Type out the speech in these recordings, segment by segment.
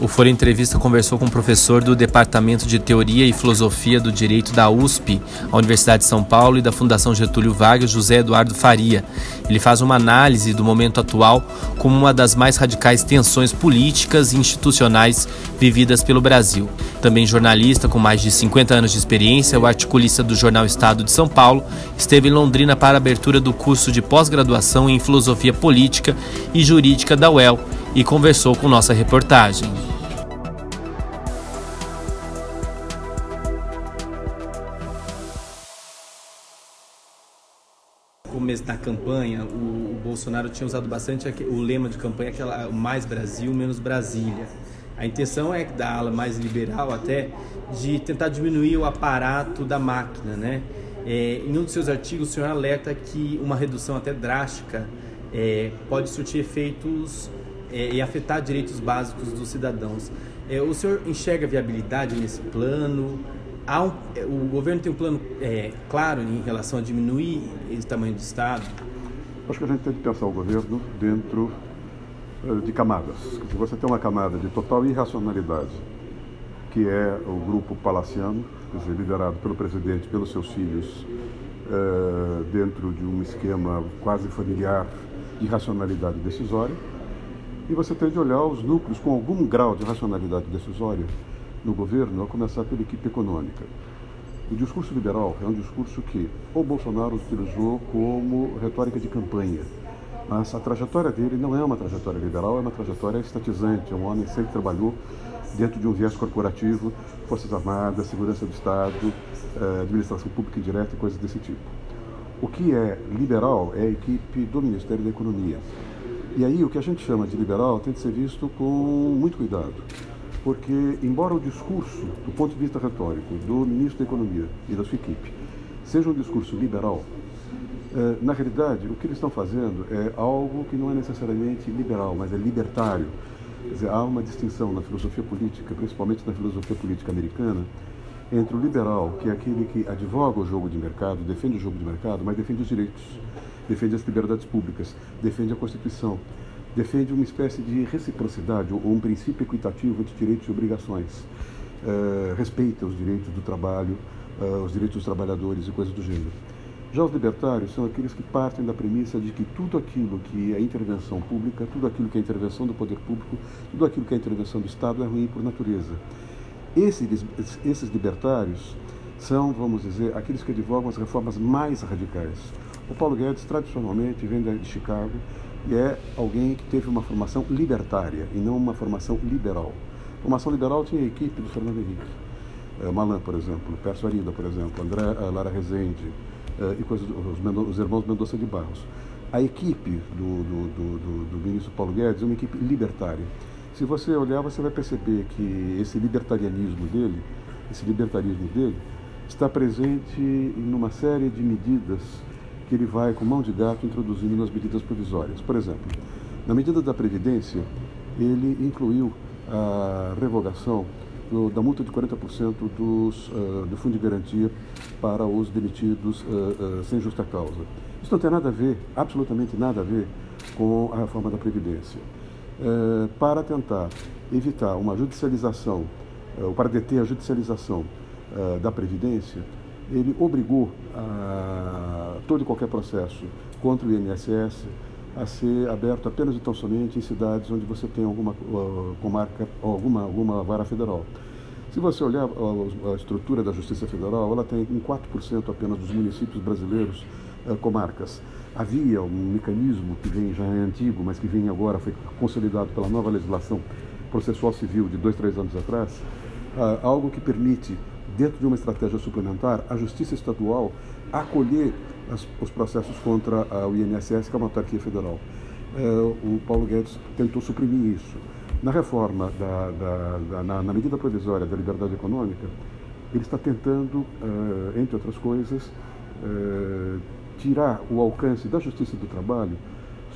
O Folha Entrevista conversou com um professor do Departamento de Teoria e Filosofia do Direito da USP, a Universidade de São Paulo e da Fundação Getúlio Vargas, José Eduardo Faria. Ele faz uma análise do momento atual como uma das mais radicais tensões políticas e institucionais vividas pelo Brasil. Também jornalista com mais de 50 anos de experiência, o articulista do jornal Estado de São Paulo esteve em Londrina para a abertura do curso de pós-graduação em Filosofia Política e Jurídica da UEL e conversou com nossa reportagem. começo da campanha, o, o, Bolsonaro tinha usado bastante o lema de campanha, aquela mais Brasil, menos Brasília. A intenção é da ala mais liberal até de tentar diminuir o aparato da máquina, né? É, em um dos seus artigos, o senhor alerta que uma redução até drástica é, pode surtir efeitos é, e afetar direitos básicos dos cidadãos. É, o senhor enxerga viabilidade nesse plano? Um, é, o governo tem um plano é, claro em relação a diminuir esse tamanho do Estado? Acho que a gente tem que pensar o governo dentro uh, de camadas. Se você tem uma camada de total irracionalidade, que é o grupo palaciano, dizer, liderado pelo presidente, pelos seus filhos, uh, dentro de um esquema quase familiar de racionalidade decisória, e você tem de olhar os núcleos com algum grau de racionalidade decisória no governo, a começar pela equipe econômica. O discurso liberal é um discurso que o Bolsonaro utilizou como retórica de campanha. Mas a trajetória dele não é uma trajetória liberal, é uma trajetória estatizante. É um homem que sempre trabalhou dentro de um viés corporativo, Forças Armadas, Segurança do Estado, eh, administração pública indireta e coisas desse tipo. O que é liberal é a equipe do Ministério da Economia. E aí o que a gente chama de liberal tem de ser visto com muito cuidado, porque embora o discurso, do ponto de vista retórico, do ministro da Economia e da sua equipe, seja um discurso liberal, eh, na realidade o que eles estão fazendo é algo que não é necessariamente liberal, mas é libertário. Quer dizer, há uma distinção na filosofia política, principalmente na filosofia política americana, entre o liberal, que é aquele que advoga o jogo de mercado, defende o jogo de mercado, mas defende os direitos defende as liberdades públicas, defende a Constituição, defende uma espécie de reciprocidade ou um princípio equitativo entre direitos e obrigações, uh, respeita os direitos do trabalho, uh, os direitos dos trabalhadores e coisas do gênero. Já os libertários são aqueles que partem da premissa de que tudo aquilo que é intervenção pública, tudo aquilo que é intervenção do poder público, tudo aquilo que é intervenção do Estado é ruim por natureza. Esses, esses libertários são, vamos dizer, aqueles que advogam as reformas mais radicais. O Paulo Guedes, tradicionalmente, vem de Chicago e é alguém que teve uma formação libertária e não uma formação liberal. A formação liberal tinha a equipe do Fernando Henrique. É, Malan, por exemplo, Perso Arida, por exemplo, André uh, Lara Rezende uh, e coisas, os, os, irmãos Mendonça de Barros. A equipe do, do, do, do, ministro Paulo Guedes é uma equipe libertária. Se você olhar, você vai perceber que esse libertarianismo dele, esse libertarismo dele, está presente em uma série de medidas que ele vai, com mão de gato, introduzindo nas medidas provisórias. Por exemplo, na medida da Previdência, ele incluiu a revogação do, da multa de 40% dos, uh, do fundo de garantia para os demitidos uh, uh, sem justa causa. Isso não tem nada a ver, absolutamente nada a ver, com a reforma da Previdência. para tentar evitar uma judicialização, ou para deter a judicialização da Previdência, ele obrigou a, todo e qualquer processo contra o INSS a ser aberto apenas e tão somente em cidades onde você tem alguma uh, comarca alguma, alguma vara federal. Se você olhar a, a, estrutura da Justiça Federal, ela tem em 4% apenas dos municípios brasileiros uh, comarcas. Havia um mecanismo que vem já é antigo, mas que vem agora, foi consolidado pela nova legislação processual civil de dois, três anos atrás, uh, algo que permite dentro de uma estratégia suplementar, a Justiça Estadual acolher as, os processos contra a, o INSS, que é uma autarquia federal. É, o Paulo Guedes tentou suprimir isso. Na reforma, da, da, da na, na, medida provisória da liberdade econômica, ele está tentando, uh, entre outras coisas, uh, tirar o alcance da Justiça do Trabalho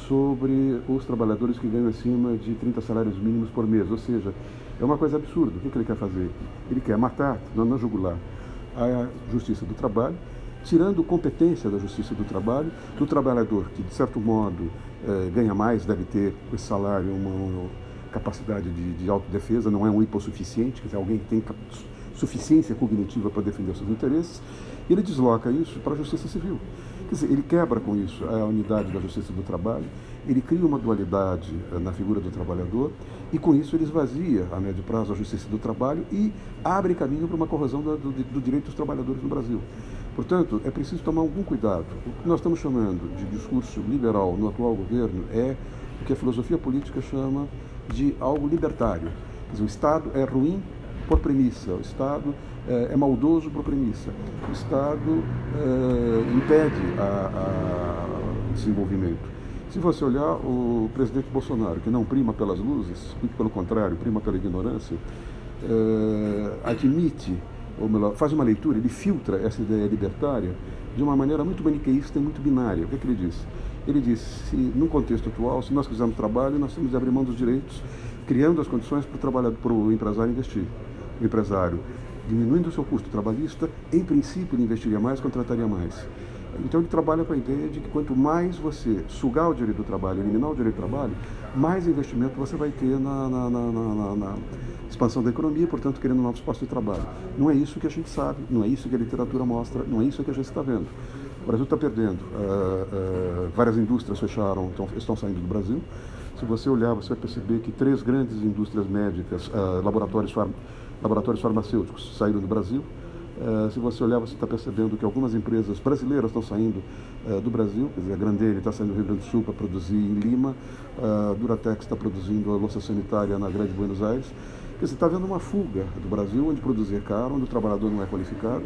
sobre os trabalhadores que ganham acima de 30 salários mínimos por mês. Ou seja, é uma coisa absurda. O que, que ele quer fazer? Ele quer matar, não, não jugular, a Justiça do Trabalho, tirando competência da Justiça do Trabalho, do trabalhador que, de certo modo, eh, ganha mais, deve ter esse salário, uma, capacidade de, de autodefesa, não é um hipossuficiente, quer dizer, alguém que tem suficiência cognitiva para defender seus interesses, ele desloca isso para a justiça civil. Quer dizer, ele quebra com isso a unidade da justiça do trabalho, ele cria uma dualidade eh, na figura do trabalhador e com isso ele esvazia a médio prazo a justiça do trabalho e abre caminho para uma corrosão do, do, direito dos trabalhadores no Brasil. Portanto, é preciso tomar algum cuidado. O que nós estamos chamando de discurso liberal no atual governo é o que a filosofia política chama de algo libertário. Quer dizer, o Estado é ruim por premissa, o Estado é, é maldoso por premissa, o Estado é, impede o desenvolvimento. Se você olhar o presidente Bolsonaro, que não prima pelas luzes, muito pelo contrário, prima pela ignorância, é, admite, ou melhor, faz uma leitura, ele filtra essa ideia libertária de uma maneira muito maniqueísta e muito binária. O que, é que ele diz? Ele diz, se no contexto atual, se nós quisermos trabalho, nós temos de abrir mão dos direitos, criando as condições para o, trabalhador, para o empresário investir. O empresário, diminuindo o seu custo trabalhista, em princípio ele investiria mais, contrataria mais. Então ele trabalha com a ideia de que quanto mais você sugar o direito do trabalho, eliminar o direito do trabalho, mais investimento você vai ter na, na, na, na expansão da economia, portanto, querendo novos postos de trabalho. Não é isso que a gente sabe, não é isso que a literatura mostra, não é isso que a gente está vendo. O Brasil está perdendo. Uh, uh, várias indústrias fecharam, então, estão saindo do Brasil. Se você olhar, você vai perceber que três grandes indústrias médicas, uh, laboratórios, laboratórios farmacêuticos saíram do Brasil. Uh, se você olhar, você está percebendo que algumas empresas brasileiras estão saindo uh, do Brasil, quer dizer, a Grandene está saindo do Rio Grande do Sul para produzir em Lima, uh, Duratex está produzindo a louça sanitária na Grande Buenos Aires. Quer dizer, está havendo uma fuga do Brasil, onde produzir é caro, onde o trabalhador não é qualificado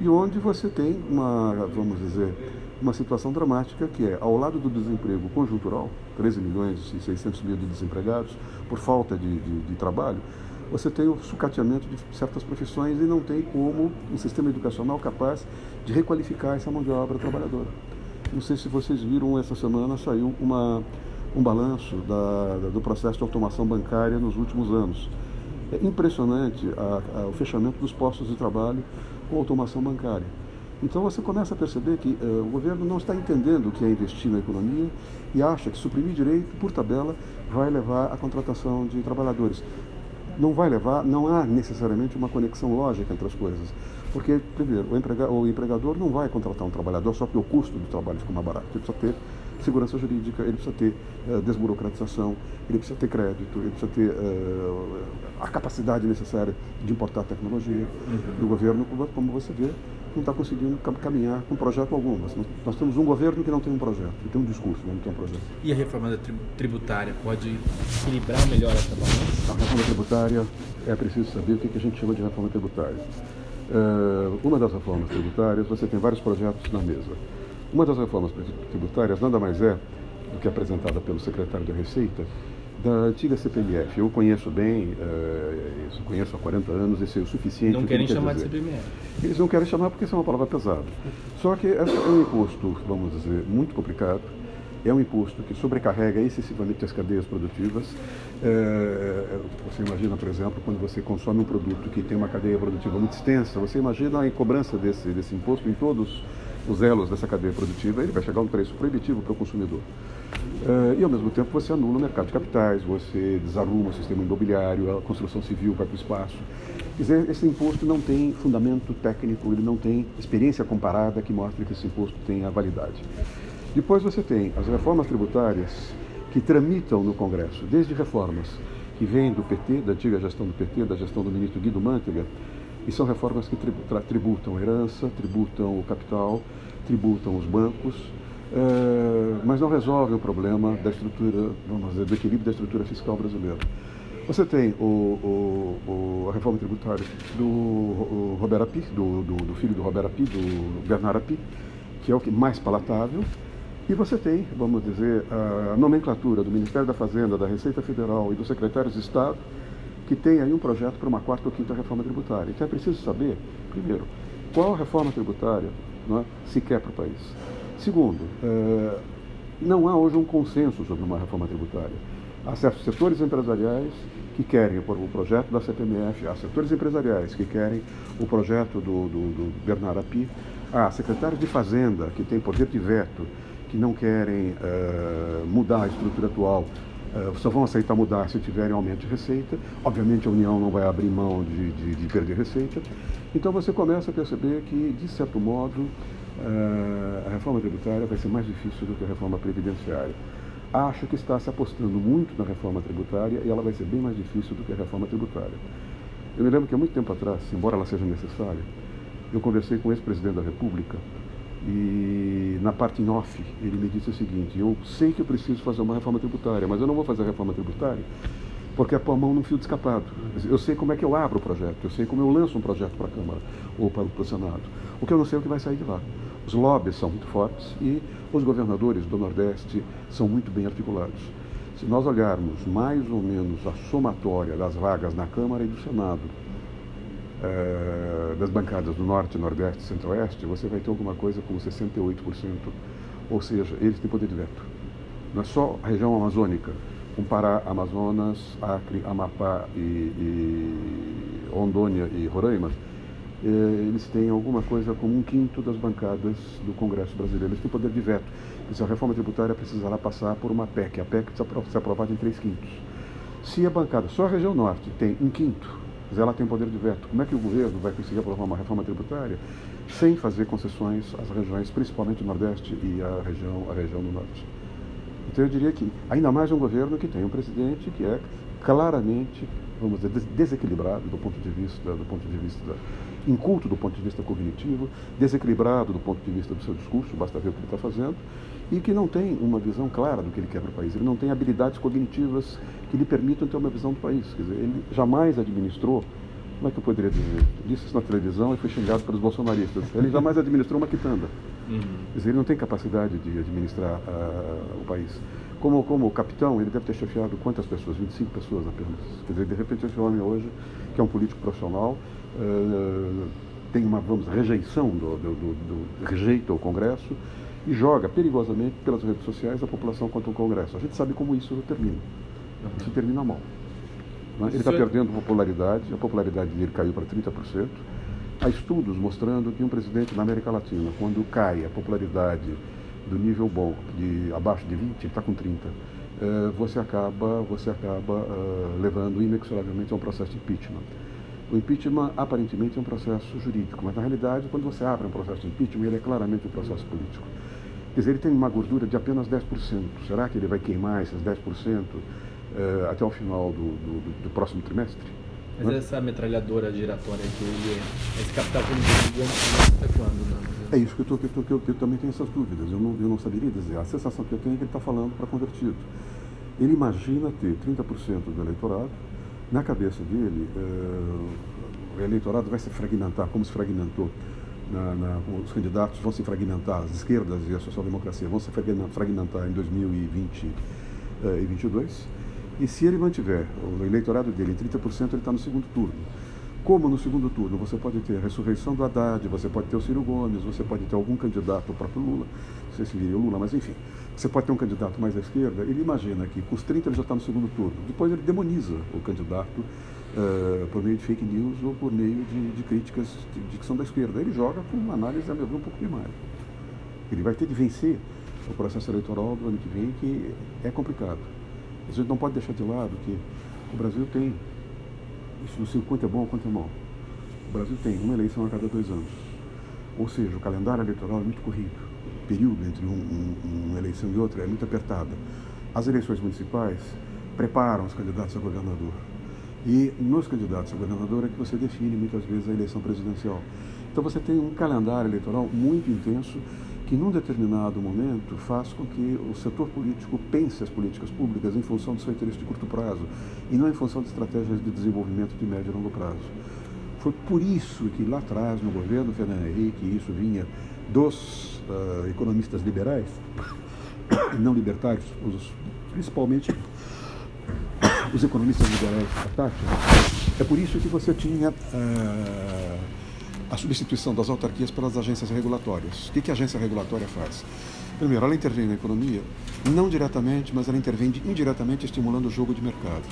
e onde você tem uma, vamos dizer, uma situação dramática que é, ao lado do desemprego conjuntural, 13 milhões e 600 mil de desempregados por falta de, de, de trabalho, você tem o sucateamento de certas profissões e não tem como um sistema educacional capaz de requalificar essa mão de obra trabalhadora. Não sei se vocês viram, essa semana saiu uma, um balanço da, da, do processo de automação bancária nos últimos anos. É impressionante a, a, o fechamento dos postos de trabalho com automação bancária. Então você começa a perceber que uh, o governo não está entendendo o que é investir na economia e acha que suprimir direito, por tabela, vai levar à contratação de trabalhadores não vai levar, não há necessariamente uma conexão lógica entre as coisas. Porque, primeiro, o, emprega, o empregador não vai contratar um trabalhador só porque o custo do trabalho ficou mais barato. Ele precisa ter segurança jurídica, ele precisa ter uh, desburocratização, ele precisa ter crédito, ele precisa ter uh, a capacidade necessária de importar tecnologia. Uhum. o governo, como você vê, não está conseguindo caminhar com projeto algum. Nós, nós, temos um governo que não tem um projeto, que tem um discurso, mas não tem um projeto. E a reforma tributária pode equilibrar melhor essa balança? A reforma tributária, é preciso saber o que a gente chama de reforma tributária. Uh, uma das reformas tributárias, você tem vários projetos na mesa. Uma das reformas tributárias nada mais é do que apresentada pelo secretário da Receita, da antiga CPMF. Eu conheço bem, uh, isso conheço há 40 anos e sei o suficiente. Não querem chamar dizer. de CPMF. Eles não querem chamar porque isso é uma palavra pesada. Só que esse é um imposto, vamos dizer, muito complicado. É um imposto que sobrecarrega excessivamente as cadeias produtivas. É, você imagina, por exemplo, quando você consome um produto que tem uma cadeia produtiva muito extensa, você imagina a cobrança desse, desse imposto em todos os elos dessa cadeia produtiva, ele vai chegar a um preço proibitivo para o consumidor. Uh, e ao mesmo tempo você anula o mercado de capitais, você desarruma o sistema imobiliário, a construção civil vai para o espaço. Quer dizer, esse imposto não tem fundamento técnico, ele não tem experiência comparada que mostre que esse imposto tem a validade. Depois você tem as reformas tributárias que tramitam no Congresso, desde reformas que vêm do PT, da antiga gestão do PT, da gestão do ministro Guido Mantega, e são reformas que tributam a herança, tributam o capital, tributam os bancos, é, mas não resolvem o problema da estrutura, vamos dizer, do equilíbrio da estrutura fiscal brasileira. Você tem o, o, o, a reforma tributária do Robert Api, do, do, do, filho do Robert Api, do Bernard Api, que é o que mais palatável, e você tem, vamos dizer, a nomenclatura do Ministério da Fazenda, da Receita Federal e dos secretários de Estado, que tem aí um projeto para uma quarta ou quinta reforma tributária. Então é preciso saber, primeiro, qual reforma tributária é, se quer para o país. Segundo, é, não há hoje um consenso sobre uma reforma tributária. Há certos setores empresariais que querem o projeto da CPMF, há setores empresariais que querem o projeto do, do, do Bernard Api, há secretários de Fazenda que têm poder de veto, que não querem uh, mudar a estrutura atual Uh, só vão aceitar mudar se tiverem aumento de receita. Obviamente a União não vai abrir mão de, de, de perder receita. Então você começa a perceber que, de certo modo, a reforma tributária vai ser mais difícil do que a reforma previdenciária. Acho que está se apostando muito na reforma tributária e ela vai ser bem mais difícil do que a reforma tributária. Eu me lembro que há muito tempo atrás, embora ela seja necessária, eu conversei com o ex-presidente da República e na parte em off ele me disse o seguinte: eu sei que eu preciso fazer uma reforma tributária, mas eu não vou fazer a reforma tributária porque é pôr a mão no fio de escapado. Eu sei como é que eu abro o projeto, eu sei como eu lanço um projeto para a Câmara ou para o Senado. O que eu não sei é o que vai sair de lá. Os lobbies são muito fortes e os governadores do Nordeste são muito bem articulados. Se nós olharmos mais ou menos a somatória das vagas na Câmara e do Senado, é, das bancadas do Norte, Nordeste e Centro-Oeste, você vai ter alguma coisa como 68%. Ou seja, eles têm poder de veto. Não é só a região amazônica, comparar Amazonas, Acre, Amapá e, e Rondônia e Roraima, eh, eles têm alguma coisa como um quinto das bancadas do Congresso brasileiro. Eles têm poder de veto. Se a reforma tributária precisará passar por uma PEC. A PEC precisa ser aprovada em três quintos. Se a bancada, só a região norte, tem um quinto, ela tem poder de veto, como é que o governo vai conseguir aprovar uma reforma tributária sem fazer concessões às regiões, principalmente o Nordeste e a região, a região do Norte? Então eu diria que ainda mais um governo que tem um presidente que é claramente, vamos dizer, desequilibrado do ponto de vista, do ponto de vista inculto do ponto de vista cognitivo, desequilibrado do ponto de vista do seu discurso, basta ver o que ele está fazendo, e que não tem uma visão clara do que ele quer para o país. Ele não tem habilidades cognitivas que lhe permitam ter uma visão do país. Quer dizer, ele jamais administrou como é que eu poderia dizer? Disse isso na televisão e foi xingado pelos bolsonaristas. Ele jamais administrou uma quitanda. Uhum. Quer dizer, ele não tem capacidade de administrar uh, o país. Como, como capitão, ele deve ter chefiado quantas pessoas? 25 pessoas apenas. Quer dizer, de repente esse homem hoje, que é um político profissional, uh, tem uma, vamos, rejeição, do, do, do, do, rejeita o Congresso e joga perigosamente pelas redes sociais a população contra o Congresso. A gente sabe como isso termina. Isso termina mal. Né? Ele está perdendo popularidade, a popularidade dele caiu para 30%. Há estudos mostrando que um presidente na América Latina, quando cai a popularidade do nível bom, de abaixo de 20, ele está com 30, eh, você acaba, você acaba uh, levando inexoravelmente a um processo de impeachment. O impeachment aparentemente é um processo jurídico, mas na realidade, quando você abre um processo de impeachment, ele é claramente um processo político. Quer dizer, ele tem uma gordura de apenas 10%. Será que ele vai queimar esses 10%? Uh, até o final do, do, do próximo trimestre. Mas né? essa metralhadora giratória que ele é, esse capital político até quando? Né? É isso que eu, tô, que, eu tô, que, eu, que eu também tenho essas dúvidas. Eu não, eu não saberia dizer. A sensação que eu tenho é que ele está falando para convertido. Ele imagina ter 30% do eleitorado. Na cabeça dele, uh, o eleitorado vai se fragmentar, como se fragmentou. Na, na, os candidatos vão se fragmentar, as esquerdas e a social-democracia vão se fragmentar em 2020 uh, e 2022 e se ele mantiver o eleitorado dele em 30%, ele está no segundo turno. Como no segundo turno você pode ter a ressurreição do Haddad, você pode ter o Ciro Gomes, você pode ter algum candidato, o próprio Lula, não sei se viria o Lula, mas enfim, você pode ter um candidato mais à esquerda, ele imagina que com os 30 ele já está no segundo turno. Depois ele demoniza o candidato uh, por meio de fake news ou por meio de, de críticas de, de, que são da esquerda. Ele joga com uma análise, a meu ver, um pouco primária. Ele vai ter de vencer o processo eleitoral do ano que vem, que é complicado. A gente não pode deixar de lado que o Brasil tem, isso não sei quanto é bom ou quanto é mal, o Brasil tem uma eleição a cada dois anos. Ou seja, o calendário eleitoral é muito corrido. O período entre um, um, uma eleição e outra é muito apertada. As eleições municipais preparam os candidatos a governador. E nos candidatos a governador é que você define muitas vezes a eleição presidencial. Então você tem um calendário eleitoral muito intenso que num determinado momento faz com que o setor político pense as políticas públicas em função do seu interesse de curto prazo e não em função de estratégias de desenvolvimento de médio e longo prazo. Foi por isso que lá atrás, no governo Fernando Henrique, isso vinha dos uh, economistas liberais, não libertários, os, principalmente os economistas liberais da é por isso que você tinha uh, a substituição das autarquias pelas agências regulatórias. O que, que a agência regulatória faz? Primeiro, ela intervém na economia, não diretamente, mas ela intervém indiretamente estimulando o jogo de mercado.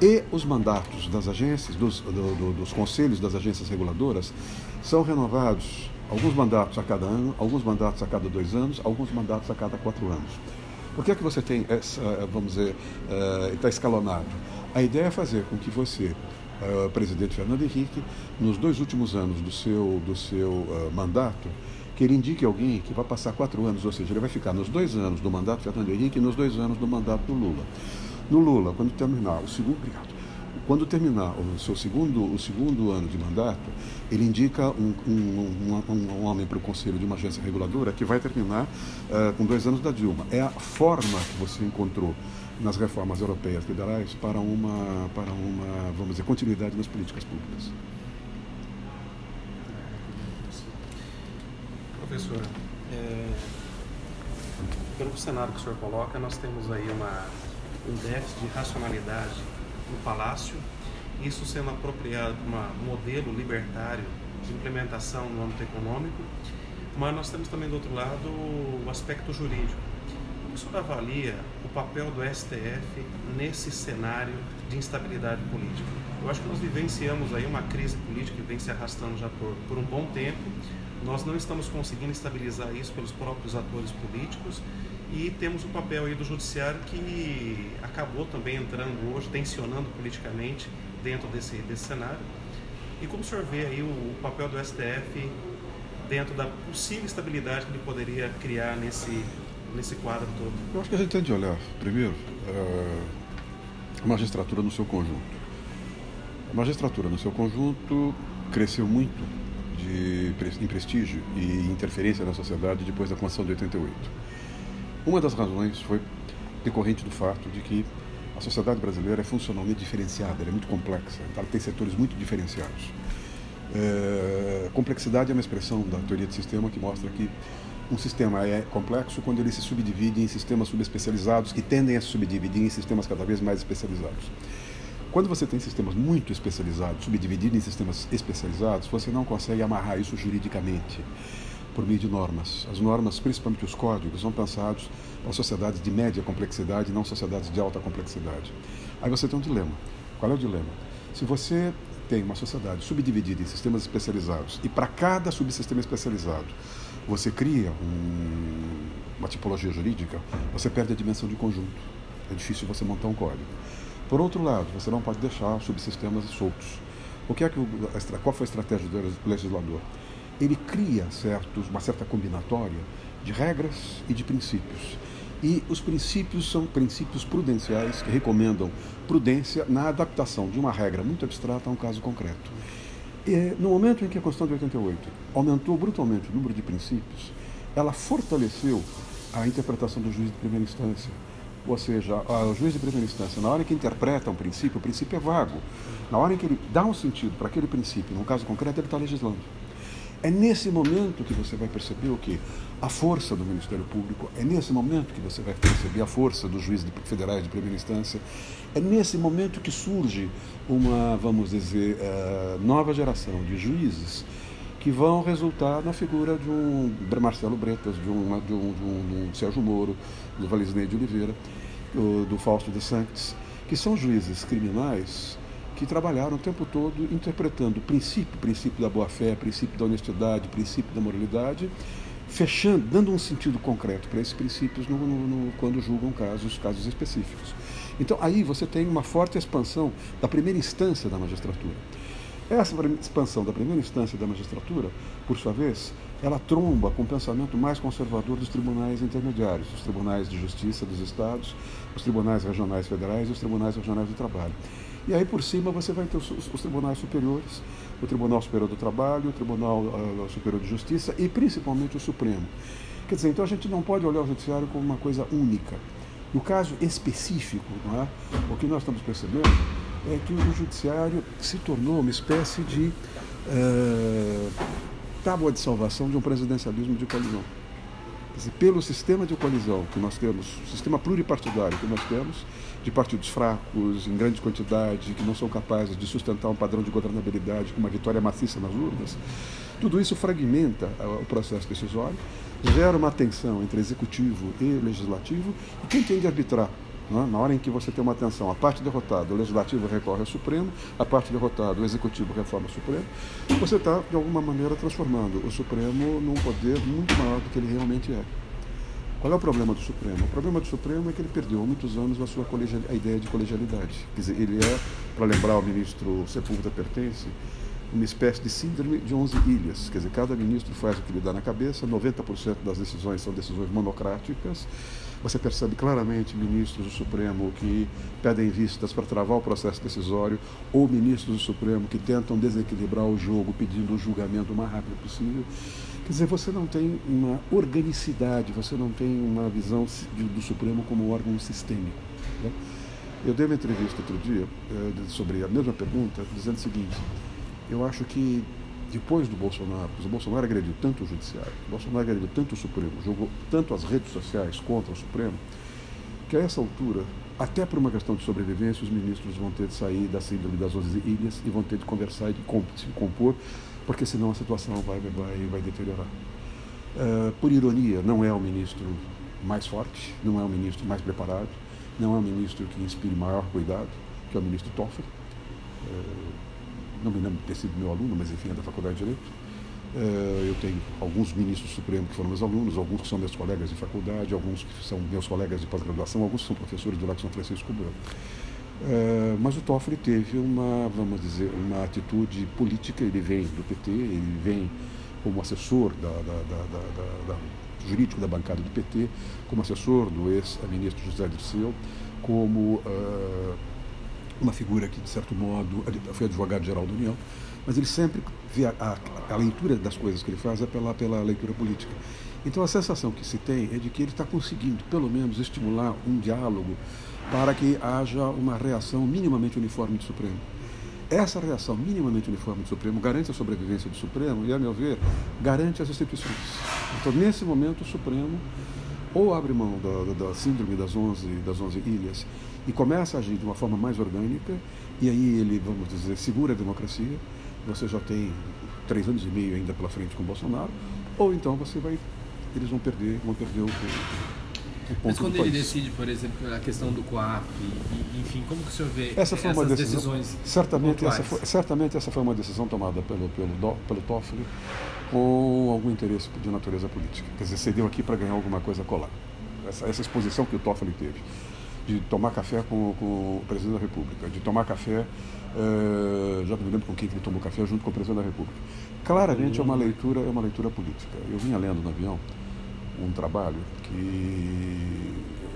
E os mandatos das agências, dos, do, do, dos conselhos das agências reguladoras, são renovados, alguns mandatos a cada ano, alguns mandatos a cada dois anos, alguns mandatos a cada quatro anos. Por que, é que você tem essa, vamos dizer, está uh, escalonado? A ideia é fazer com que você, uh, presidente Fernando Henrique, nos dois últimos anos do seu, do seu uh, mandato, que ele indique alguém que vai passar quatro anos, ou seja, ele vai ficar nos dois anos do mandato Fernando Henrique e nos dois anos do mandato do Lula. No Lula, quando terminar o segundo, obrigado, quando terminar o seu segundo, o segundo ano de mandato, ele indica um, um, um, um homem para o conselho de uma agência reguladora que vai terminar uh, com dois anos da Dilma. É a forma que você encontrou nas reformas europeias federais para uma, para uma, vamos dizer, continuidade nas políticas públicas. Professor, é, pelo cenário que o senhor coloca, nós temos aí uma, um déficit de racionalidade no Palácio, isso sendo apropriado para um modelo libertário de implementação no âmbito econômico, mas nós temos também do outro lado o aspecto jurídico. O senhor avalia o papel do STF nesse cenário de instabilidade política? Eu acho que nós vivenciamos aí uma crise política que vem se arrastando já por, por um bom tempo, nós não estamos conseguindo estabilizar isso pelos próprios atores políticos e temos o papel aí do judiciário que acabou também entrando hoje, tensionando politicamente dentro desse, desse cenário. E como o senhor vê aí o, o papel do STF dentro da possível estabilidade que ele poderia criar nesse, nesse quadro todo? Eu acho que a gente tem de olhar, primeiro, eh, a magistratura no seu conjunto. A magistratura no seu conjunto cresceu muito de, em prestígio e interferência na sociedade depois da Constituição de 88. Uma das razões foi decorrente do fato de que a sociedade brasileira é funcionalmente diferenciada, ela é muito complexa, ela tem setores muito diferenciados. É, complexidade é uma expressão da teoria de sistema que mostra que um sistema é complexo quando ele se subdivide em sistemas subespecializados que tendem a se subdividir em sistemas cada vez mais especializados. Quando você tem sistemas muito especializados, subdivididos em sistemas especializados, você não consegue amarrar isso juridicamente por meio de normas. As normas, principalmente os códigos, são pensados para sociedades de média complexidade, não sociedades de alta complexidade. Aí você tem um dilema. Qual é o dilema? Se você tem uma sociedade subdividida em sistemas especializados e para cada subsistema especializado você cria um, uma tipologia jurídica, você perde a dimensão de conjunto. É difícil você montar um código. Por outro lado, você não pode deixar subsistemas soltos. O que é que o, qual foi a estratégia do legislador? Ele cria certos, uma certa combinatória de regras e de princípios. E os princípios são princípios prudenciais que recomendam prudência na adaptação de uma regra muito abstrata a um caso concreto. No momento em que a Constituição de 88 aumentou brutalmente o número de princípios, ela fortaleceu a interpretação do juiz de primeira instância, ou seja, o juiz de primeira instância, na hora que interpreta um princípio, o princípio é vago. Na hora em que ele dá um sentido para aquele princípio, num caso concreto, ele está legislando. É nesse momento que você vai perceber o que? A força do Ministério Público, é nesse momento que você vai perceber a força dos juízes federais de primeira instância, é nesse momento que surge uma, vamos dizer, uh, nova geração de juízes que vão resultar na figura de um Marcelo Bretas, de um, de um, de um, de um Sérgio Moro, do Valisney de Oliveira, do Fausto de Santos, que são juízes criminais que trabalharam o tempo todo interpretando o princípio, princípio da boa-fé, princípio da honestidade, princípio da moralidade, fechando, dando um sentido concreto para esses princípios no, no, no, quando julgam casos, casos específicos. Então aí você tem uma forte expansão da primeira instância da magistratura. Essa expansão da primeira instância da magistratura, por sua vez, ela tromba com o pensamento mais conservador dos tribunais intermediários, os tribunais de justiça dos estados, os tribunais regionais federais e os tribunais regionais do trabalho. E aí por cima você vai ter os, os tribunais superiores, o Tribunal Superior do Trabalho, o Tribunal uh, Superior de Justiça e principalmente o Supremo. Quer dizer, então a gente não pode olhar o judiciário como uma coisa única. No caso específico, é? o que nós estamos percebendo é que o judiciário se tornou uma espécie de uh, tábua de salvação de um presidencialismo de coalizão. Dizer, pelo sistema de coalizão que nós temos, sistema pluripartidário que nós temos, de partidos fracos, em grande quantidade, que não são capazes de sustentar um padrão de governabilidade com uma vitória maciça nas urnas, tudo isso fragmenta o processo decisório, gera uma tensão entre executivo e legislativo, e quem tem de arbitrar né? Na hora em que você tem uma tensão, a parte derrotada, o legislativo recorre ao Supremo, a parte derrotada, o executivo reforma o Supremo, você está, de alguma maneira, transformando o Supremo num poder muito maior do que ele realmente é. Qual é o problema do Supremo? O problema do Supremo é que ele perdeu há muitos anos a sua a ideia de colegialidade. Quer dizer, ele é, para lembrar o ministro Sepúlveda Pertence, uma espécie de síndrome de 11 ilhas. Quer dizer, cada ministro faz o que lhe dá na cabeça, 90% das decisões são decisões monocráticas. Você percebe claramente ministros do Supremo que pedem vistas para travar o processo decisório ou ministros do Supremo que tentam desequilibrar o jogo pedindo o julgamento o mais rápido possível. Quer dizer, você não tem uma organicidade, você não tem uma visão do Supremo como órgão sistêmico. Né? Eu dei uma entrevista outro dia eh, sobre a mesma pergunta, dizendo o seguinte: eu acho que depois do Bolsonaro, porque o Bolsonaro agrediu tanto o Judiciário, o Bolsonaro agrediu tanto o Supremo, jogou tanto as redes sociais contra o Supremo, que a essa altura, até por uma questão de sobrevivência, os ministros vão ter de sair da síndrome das 11 ilhas e vão ter de conversar e de se compor, porque senão a situação vai, vai, vai deteriorar. Uh, por ironia, não é o ministro mais forte, não é o ministro mais preparado, não é o ministro que inspire maior cuidado, que é o ministro Toffoli. Uh, não me lembro de ter sido meu aluno, mas enfim, é da Faculdade de Direito. Eh, eu tenho alguns ministros supremos que foram meus alunos, alguns que são meus colegas de faculdade, alguns que são meus colegas de pós-graduação, alguns que são professores do Lago São Francisco Branco. Eh, mas o Toffoli teve uma, vamos dizer, uma atitude política, ele vem do PT, ele vem como assessor da, da, da, jurídico da bancada do PT, como assessor do ex-ministro José Dirceu, como uh, uma figura que, de certo modo, foi advogado-geral da União, mas ele sempre vê a, a, a, leitura das coisas que ele faz é pela, pela leitura política. Então a sensação que se tem é de que ele está conseguindo, pelo menos, estimular um diálogo para que haja uma reação minimamente uniforme do Supremo. Essa reação minimamente uniforme do Supremo garante a sobrevivência do Supremo e, a meu ver, garante as instituições. Então, nesse momento, o Supremo ou abre mão da, da, da síndrome das 11, das 11 ilhas e começa a agir de uma forma mais orgânica, e aí ele, vamos dizer, segura a democracia, você já tem três anos e meio ainda pela frente com o Bolsonaro, ou então você vai, eles vão perder, vão perder o, o mas quando ele decide, por exemplo, a questão do COAF, enfim, como que o senhor vê essa foi uma decisão, decisões certamente essa, foi, certamente essa foi uma decisão tomada pelo, pelo, pelo Toffoli com algum interesse de natureza política. Quer dizer, cedeu aqui para ganhar alguma coisa colar. Essa, essa exposição que o Toffoli teve de tomar café com, com o presidente da República, de tomar café, uh, já me lembro com quem que ele tomou café, junto com o presidente da República. Claramente é uma leitura, é uma leitura política. Eu vinha lendo no avião um trabalho que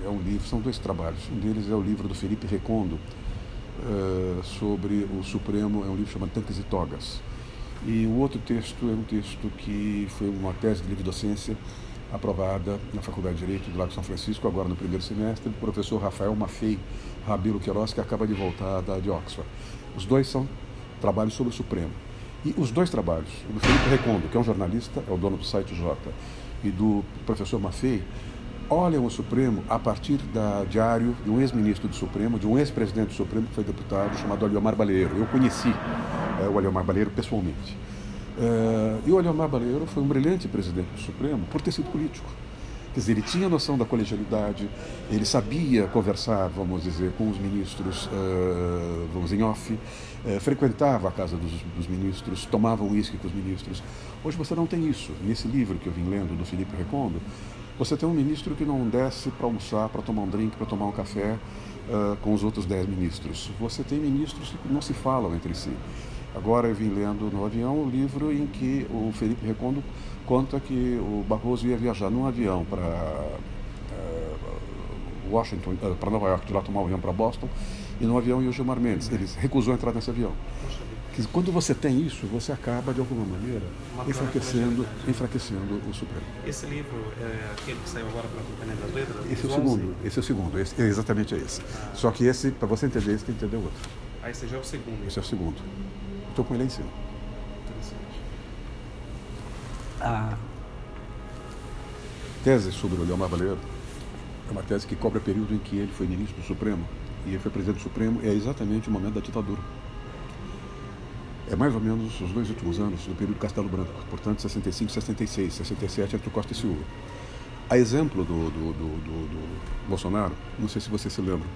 é um livro, são dois trabalhos. Um deles é o livro do Felipe Recondo uh, sobre o Supremo, é um livro chamado Tanques e Togas. E o outro texto é um texto que foi uma tese de livre docência aprovada na Faculdade de Direito do Lago São Francisco, agora no primeiro semestre, do professor Rafael Maffei Rabelo Queiroz, que acaba de voltar da, de Oxford. Os dois são trabalhos sobre o Supremo. E os dois trabalhos, o do Felipe Recondo, que é um jornalista, é o dono do site J, e do professor Maffei, olham o Supremo a partir da diário de um ex-ministro do Supremo, de um ex-presidente do Supremo que foi deputado, chamado Aliomar Baleiro. Eu conheci é, o Aliomar Baleiro pessoalmente. Uh, e o Aliomar Baleiro foi um brilhante presidente do Supremo por ter sido político. Quer dizer, ele tinha noção da colegialidade, ele sabia conversar, vamos dizer, com os ministros, uh, vamos em off, uh, frequentava a casa dos, dos ministros, tomava uísque com os ministros. Hoje você não tem isso. Nesse livro que eu vim lendo, do Felipe Recondo, você tem um ministro que não desce para almoçar, para tomar um drink, para tomar um café uh, com os outros dez ministros. Você tem ministros que não se falam entre si. Agora eu vim lendo no avião o livro em que o Felipe Recondo conta que o Barroso ia viajar num avião para uh, Washington, uh, para Nova York, de lá tomar um avião para Boston, e no avião ia o Gilmar Mendes. Ele recusou entrar nesse avião. Quando você tem isso, você acaba, de alguma maneira, enfraquecendo, enfraquecendo o Supremo. Esse livro é aquele que saiu agora pela Companhia das Letras? Esse é o segundo, esse é o segundo, esse, é exatamente esse. Ah. Só que esse, para você entender esse, tem que entender o outro. Ah, esse já é o segundo. Esse é o segundo. Estou com ele em cima. Interessante. A tese sobre o Leomar Baleiro é uma tese que cobre o período em que ele foi ministro do Supremo e ele foi presidente do Supremo, é exatamente o momento da ditadura. É mais ou menos os dois últimos anos do período Castelo Branco, portanto 65, 66, 67 entre Costa e Silva. A exemplo do, do, do, do, Bolsonaro, não sei se você se lembra,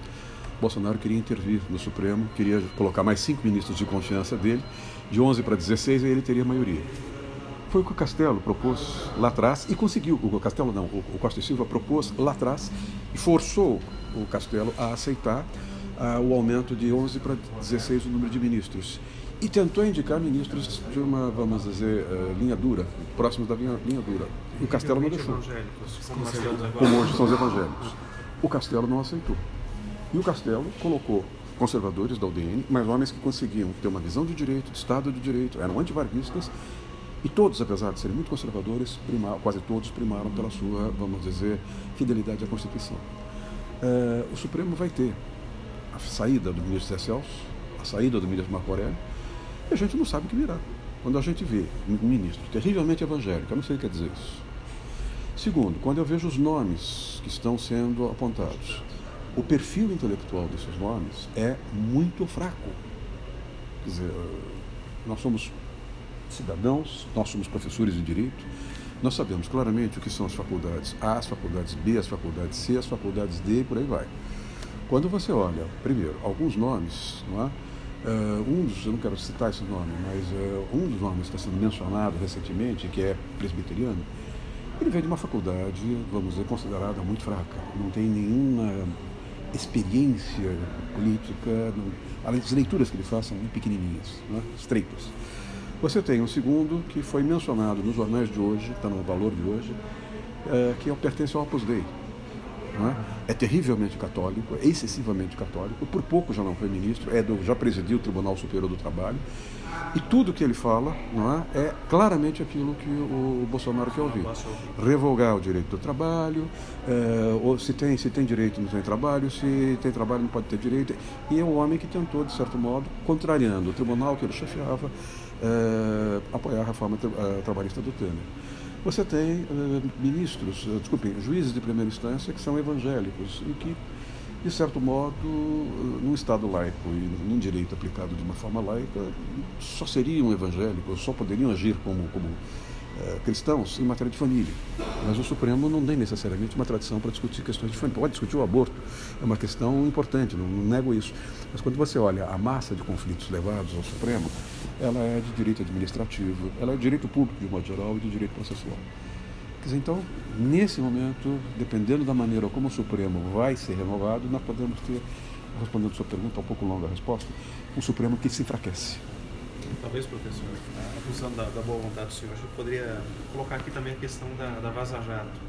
Bolsonaro queria intervir no Supremo, queria colocar mais cinco ministros de confiança dele, de 11 para 16, e ele teria maioria. Foi o que o Castelo propôs lá atrás e conseguiu. O Castelo não, o Costa e Silva propôs lá atrás e forçou o Castelo a aceitar uh, o aumento de 11 para 16 o número de ministros. E tentou indicar ministros de uma, vamos dizer, uh, linha dura, próximos da linha, linha dura. O Castelo não deixou. Como hoje são os evangélicos. O Castelo não aceitou. E o Castelo colocou conservadores da UDN, mas homens que conseguiam ter uma visão de direito, de Estado de Direito, eram antivarguistas, e todos, apesar de serem muito conservadores, quase todos primaram pela sua, vamos dizer, fidelidade à Constituição. É, o Supremo vai ter a saída do ministro Zé Celso, a saída do ministro Marco Aurélio, e a gente não sabe o que virá. Quando a gente vê um ministro terrivelmente evangélico, eu não sei o que quer dizer isso. Segundo, quando eu vejo os nomes que estão sendo apontados, o perfil intelectual desses nomes é muito fraco. Quer dizer, nós somos cidadãos, nós somos professores de direito, nós sabemos claramente o que são as faculdades A, as faculdades B, as faculdades C, as faculdades D e por aí vai. Quando você olha, primeiro, alguns nomes, não é? Uh, um dos, eu não quero citar esse nome, mas uh, um dos nomes que está sendo mencionado recentemente, que é presbiteriano, ele vem de uma faculdade, vamos dizer, considerada muito fraca. Não tem nenhuma experiência política, as leituras que ele faz são pequenininhas, né? estreitas. Você tem um segundo que foi mencionado nos jornais de hoje, está no valor de hoje, que é o pertence ao Opus Dei. É? é? terrivelmente católico, é excessivamente católico, por pouco já não foi ministro, é do, já presidiu o Tribunal Superior do Trabalho, e tudo que ele fala não é, é claramente aquilo que o Bolsonaro quer ouvir. Revogar o direito do trabalho, é, ou se tem, se tem direito não tem trabalho, se tem trabalho não pode ter direito. E é um homem que tentou, de certo modo, contrariando o tribunal que ele chefiava, é, apoiar a reforma tra trabalhista do Temer. Você tem ministros, desculpem, juízes de primeira instância que são evangélicos e que, de certo modo, num Estado laico e num direito aplicado de uma forma laica, só seriam evangélicos, só poderiam agir como, como eh, cristãos em matéria de família. Mas o Supremo não tem necessariamente uma tradição para discutir questões de família. Pode discutir o aborto, é uma questão importante, não, não nego isso. Mas quando você olha a massa de conflitos levados ao Supremo, ela é de direito administrativo, ela é de direito público de modo geral e de direito processual. Dizer, então, nesse momento, dependendo da maneira como o Supremo vai ser renovado, nós podemos ter, respondendo a sua pergunta, um pouco longa a resposta, um Supremo que se enfraquece. Talvez, professor, usando da, da, boa vontade do senhor, gente poderia colocar aqui também a questão da, da Vaza Jato.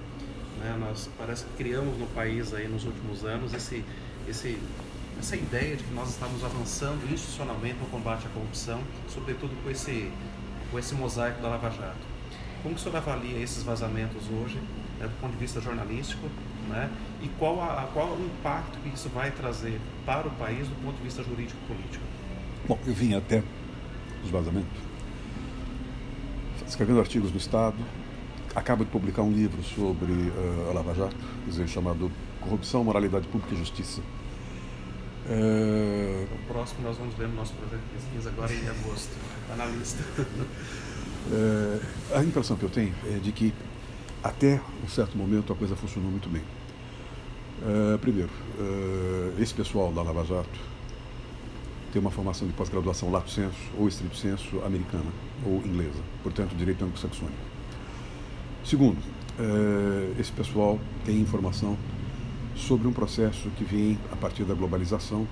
Né? Nós parece que criamos no país aí nos últimos anos esse, esse, essa ideia de que nós estamos avançando institucionalmente no combate à corrupção, sobretudo com esse, com esse mosaico da Lava Jato. Como o senhor avalia esses vazamentos hoje, né, do ponto de vista jornalístico, né, e qual, a, qual o impacto que isso vai trazer para o país do ponto de vista jurídico-político? Bom, eu vim até os vazamentos, escrevendo artigos no Estado, acaba de publicar um livro sobre uh, a Lava Jato, dizer, chamado Corrupção, Moralidade Pública e Justiça. É... O próximo nós vamos ver no nosso projeto de pesquisa agora em agosto, está na lista. É... A impressão que eu tenho é de que até um certo momento a coisa funcionou muito bem. É, primeiro, é, esse pessoal da Lava Jato tem uma formação de pós-graduação lato senso ou estrito senso americana ou inglesa, portanto, direito anglo-saxônico. Segundo, eh, esse pessoal tem informação sobre um processo que vem a partir da globalização.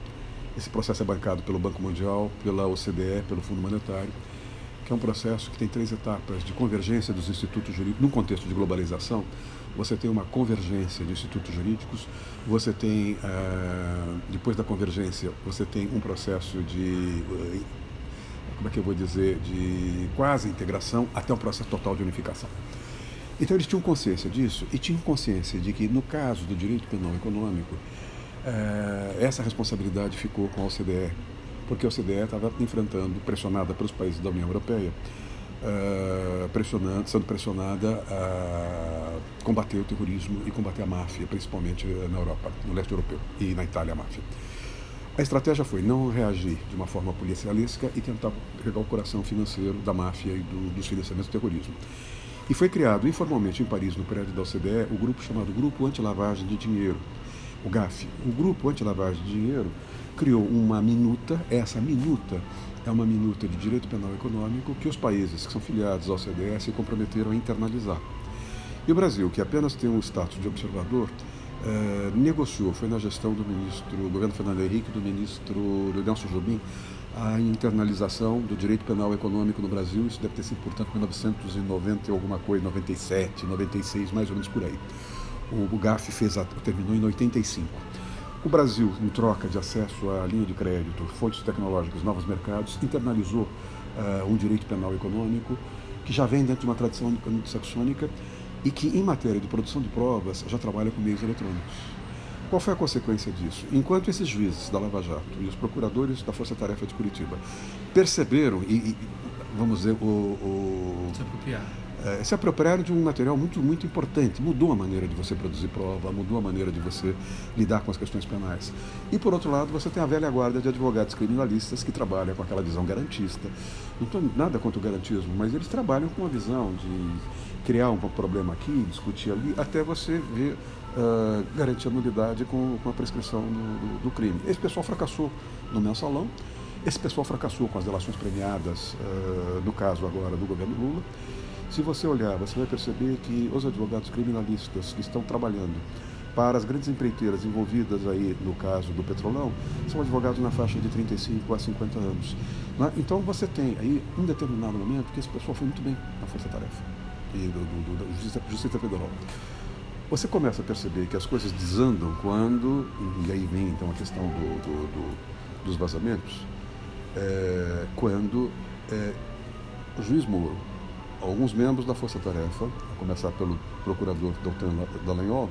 Esse processo é bancado pelo Banco Mundial, pela OCDE, pelo Fundo Monetário, que é um processo que tem três etapas de convergência dos institutos jurídicos. Num contexto de globalização, você tem uma convergência de institutos jurídicos, você tem, uh, depois da convergência, você tem um processo de, uh, como é que eu vou dizer, de quase integração até um processo total de unificação. Então eles tinham consciência disso e tinham consciência de que no caso do direito penal econômico, uh, essa responsabilidade ficou com a OCDE, porque a OCDE estava enfrentando, pressionada pelos países da União Europeia, uh, pressionando, sendo pressionada a combater o terrorismo e combater a máfia, principalmente na Europa, no leste europeu e na Itália a máfia. A estratégia foi não reagir de uma forma policialesca e tentar pegar o coração financeiro da máfia e do, dos financiamentos do terrorismo. E foi criado informalmente em Paris, no prédio da OCDE, o grupo chamado Grupo Anti-Lavagem de Dinheiro, o GAF, o Grupo Anti-Lavagem de Dinheiro, criou uma minuta, essa minuta é uma minuta de direito penal econômico que os países que são filiados ao CDS se comprometeram a internalizar. E o Brasil, que apenas tem um status de observador, eh, negociou, foi na gestão do ministro, do governo Fernando Henrique, do ministro Nelson Jobim, a internalização do direito penal econômico no Brasil. Isso deve ter sido, portanto, 1990 e alguma coisa, 97, 96, mais ou menos por aí. O GAF fez a, terminou em 85. O Brasil, em troca de acesso à linha de crédito, fontes tecnológicas, novos mercados, internalizou uh, um direito penal econômico que já vem dentro de uma tradição anglo-saxônica e que, em matéria de produção de provas, já trabalha com meios eletrônicos. Qual foi a consequência disso? Enquanto esses juízes da Lava Jato e os procuradores da Força Tarefa de Curitiba perceberam e, e vamos dizer, o, o, se apropriaram é, se apropriaram de um material muito, muito importante. Mudou a maneira de você produzir prova, mudou a maneira de você lidar com as questões penais. E, por outro lado, você tem a velha guarda de advogados criminalistas que trabalham com aquela visão garantista. Não estou nada contra o garantismo, mas eles trabalham com a visão de criar um problema aqui, discutir ali, até você ver uh, garantir a nulidade com, com a prescrição do, do, do, crime. Esse pessoal fracassou no mensalão. Esse pessoal fracassou com as delações premiadas, uh, no caso agora do governo Lula. Se você olhar, você vai perceber que os advogados criminalistas que estão trabalhando para as grandes empreiteiras envolvidas aí no caso do petrolão são advogados na faixa de 35 a 50 anos. Né? Então você tem aí um determinado momento que esse pessoal foi muito bem na força-tarefa e do, do, do, da Justiça, Justiça Federal. Você começa a perceber que as coisas desandam quando, e aí vem então a questão dos vazamentos, é, quando é, o juiz Moro alguns membros da Força Tarefa, a começar pelo procurador Doutor Dallagnol,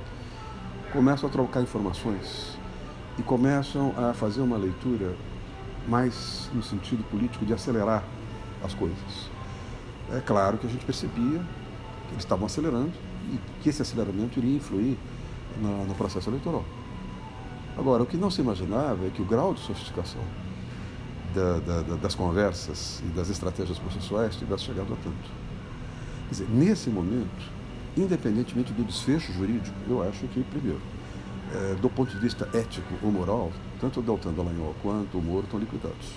começam a trocar informações e começam a fazer uma leitura mais no sentido político de acelerar as coisas. É claro que a gente percebia que eles estavam acelerando e que esse aceleramento iria influir no, no processo eleitoral. Agora, o que não se imaginava é que o grau de sofisticação da, da, das conversas e das estratégias processuais tivesse chegado a tanto. Quer dizer, nesse momento, independentemente do desfecho jurídico, eu acho que, primeiro, é, do ponto de vista ético ou moral, tanto o Deltan Dallagnol quanto o Moro estão liquidados.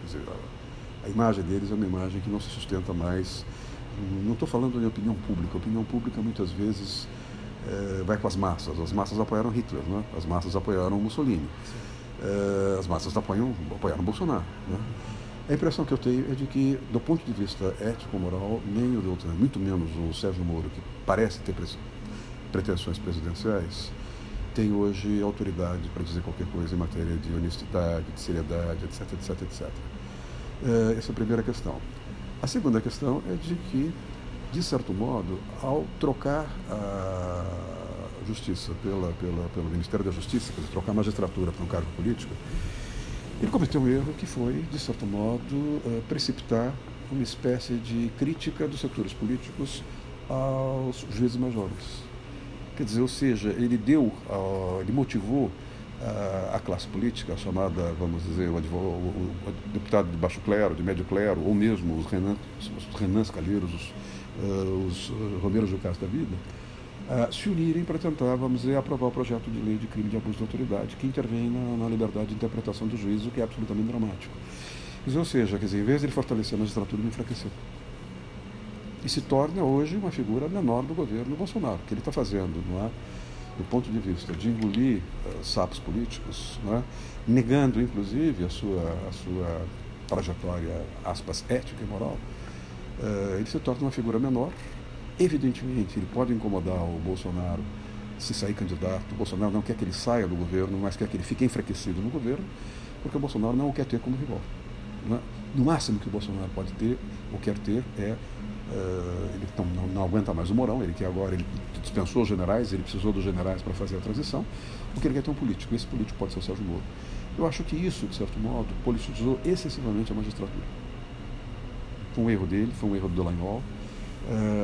Quer dizer, a, a imagem deles é uma imagem que não se sustenta mais. Não estou falando de opinião pública. A opinião pública muitas vezes é, vai com as massas. As massas apoiaram Hitler, né? as massas apoiaram Mussolini, é, as massas apoiam, apoiaram Bolsonaro. Né? A impressão que eu tenho é de que, do ponto de vista ético-moral, nem o Deltan, muito menos o Sérgio Moro, que parece ter pretensões presidenciais, tem hoje autoridade para dizer qualquer coisa em matéria de honestidade, de seriedade, etc, etc, etc. essa é a primeira questão. A segunda questão é de que, de certo modo, ao trocar a justiça pela, pela, pelo Ministério da Justiça, trocar a magistratura para um cargo político, ele cometeu um erro que foi, de certo modo, eh, precipitar uma espécie de crítica dos setores políticos aos juízes majores. Quer dizer, ou seja, ele deu, ele motivou a classe política, a chamada, vamos dizer, o, o, deputado de baixo clero, de médio clero, ou mesmo os Renan, os Renans Calheiros, os, uh, os Romeiros do Caso da Vida, uh, se unirem para tentar, vamos dizer, aprovar o projeto de lei de crime de abuso de autoridade que intervém na, na liberdade de interpretação do juízo, que é absolutamente dramático. Dizer, ou seja, quer dizer, em vez de ele fortalecer a magistratura, ele enfraqueceu. E se torna hoje uma figura menor do governo Bolsonaro, que ele está fazendo, não é? do ponto de vista de engolir uh, sapos políticos, é? negando inclusive a sua, a sua trajetória, aspas, ética e moral, uh, ele se torna uma figura menor, Evidentemente, ele pode incomodar o Bolsonaro se sair candidato. O Bolsonaro não quer que ele saia do governo, mas quer que ele fique enfraquecido no governo, porque o Bolsonaro não o quer ter como rival. É? No máximo que o Bolsonaro pode ter, ou quer ter, é. Uh, ele não, não, não, aguenta mais o Morão, ele que agora ele dispensou os generais, ele precisou dos generais para fazer a transição, porque ele quer ter um político. Esse político pode ser o Sérgio Moro. Eu acho que isso, de certo modo, politizou excessivamente a magistratura. Foi um erro dele, foi um erro do Uh,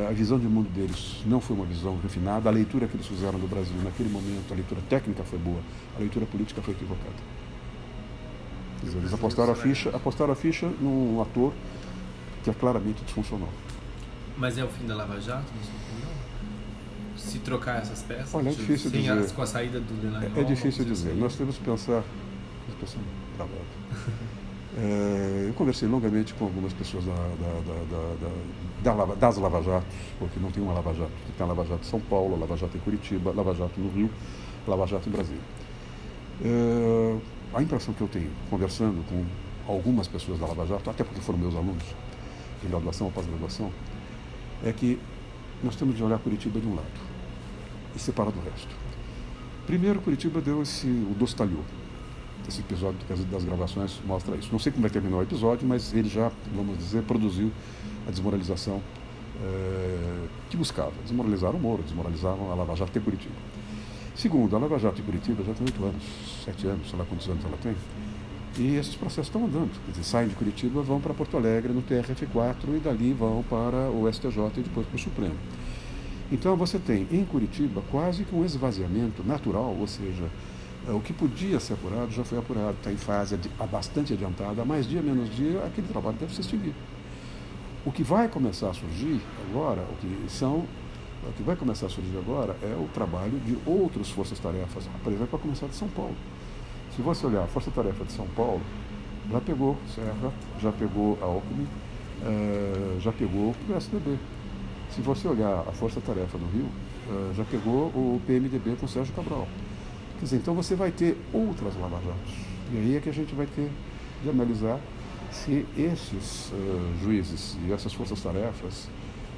a visão de mundo deles não foi uma visão refinada. A leitura que eles fizeram do Brasil naquele momento, a leitura técnica foi boa, a leitura política foi equivocada. Eles apostaram a ficha, apostaram a ficha num ator que é claramente disfuncional. Mas é o fim da Lava Jato, se trocar essas peças? Olha, é difícil sem dizer. As, com a saída do Delanhol? É, é difícil dizer. Assim. Nós temos que pensar. Expressão travada. É, eu conversei longamente com algumas pessoas da, da, da, das Lava Jatos, porque não tem uma Lava Jato. Tem a Lava Jato em São Paulo, a Lava Jato em Curitiba, a Lava Jato no Rio, a Lava Jato em Brasília. É, a impressão que eu tenho, conversando com algumas pessoas da Lava Jato, até porque foram meus alunos, de graduação ou pós-graduação, é que nós temos de olhar Curitiba de um lado e separar do resto. Primeiro, Curitiba deu esse, o dostalhou. Esse episódio das gravações mostra isso. Não sei como vai terminar o episódio, mas ele já, vamos dizer, produziu a desmoralização é, que buscava. Desmoralizaram o Moro, desmoralizaram a Lava Jato em Curitiba. Segundo, a Lava Jato em Curitiba já tem oito anos, sete anos, sei lá quantos anos ela tem. E esses processos estão andando. Quer dizer, saem de Curitiba, vão para Porto Alegre no TRF4 e dali vão para o STJ e depois para o Supremo. Então você tem em Curitiba quase que um esvaziamento natural, ou seja, o que podia ser apurado já foi apurado, está em fase bastante adiantada, mais dia menos dia, aquele trabalho deve se extinguir. O que vai começar a surgir agora, o que são, o que vai começar a surgir agora é o trabalho de outras forças-tarefas, por exemplo, para começar de São Paulo. Se você olhar a força-tarefa de São Paulo, já pegou Serra, já pegou Alckmin, uh, já pegou o PSDB. Se você olhar a força-tarefa do Rio, uh, já pegou o PMDB com Sérgio Cabral. Quer dizer, então você vai ter outras lava-jatos. E aí é que a gente vai ter de analisar se esses uh, juízes e essas forças-tarefas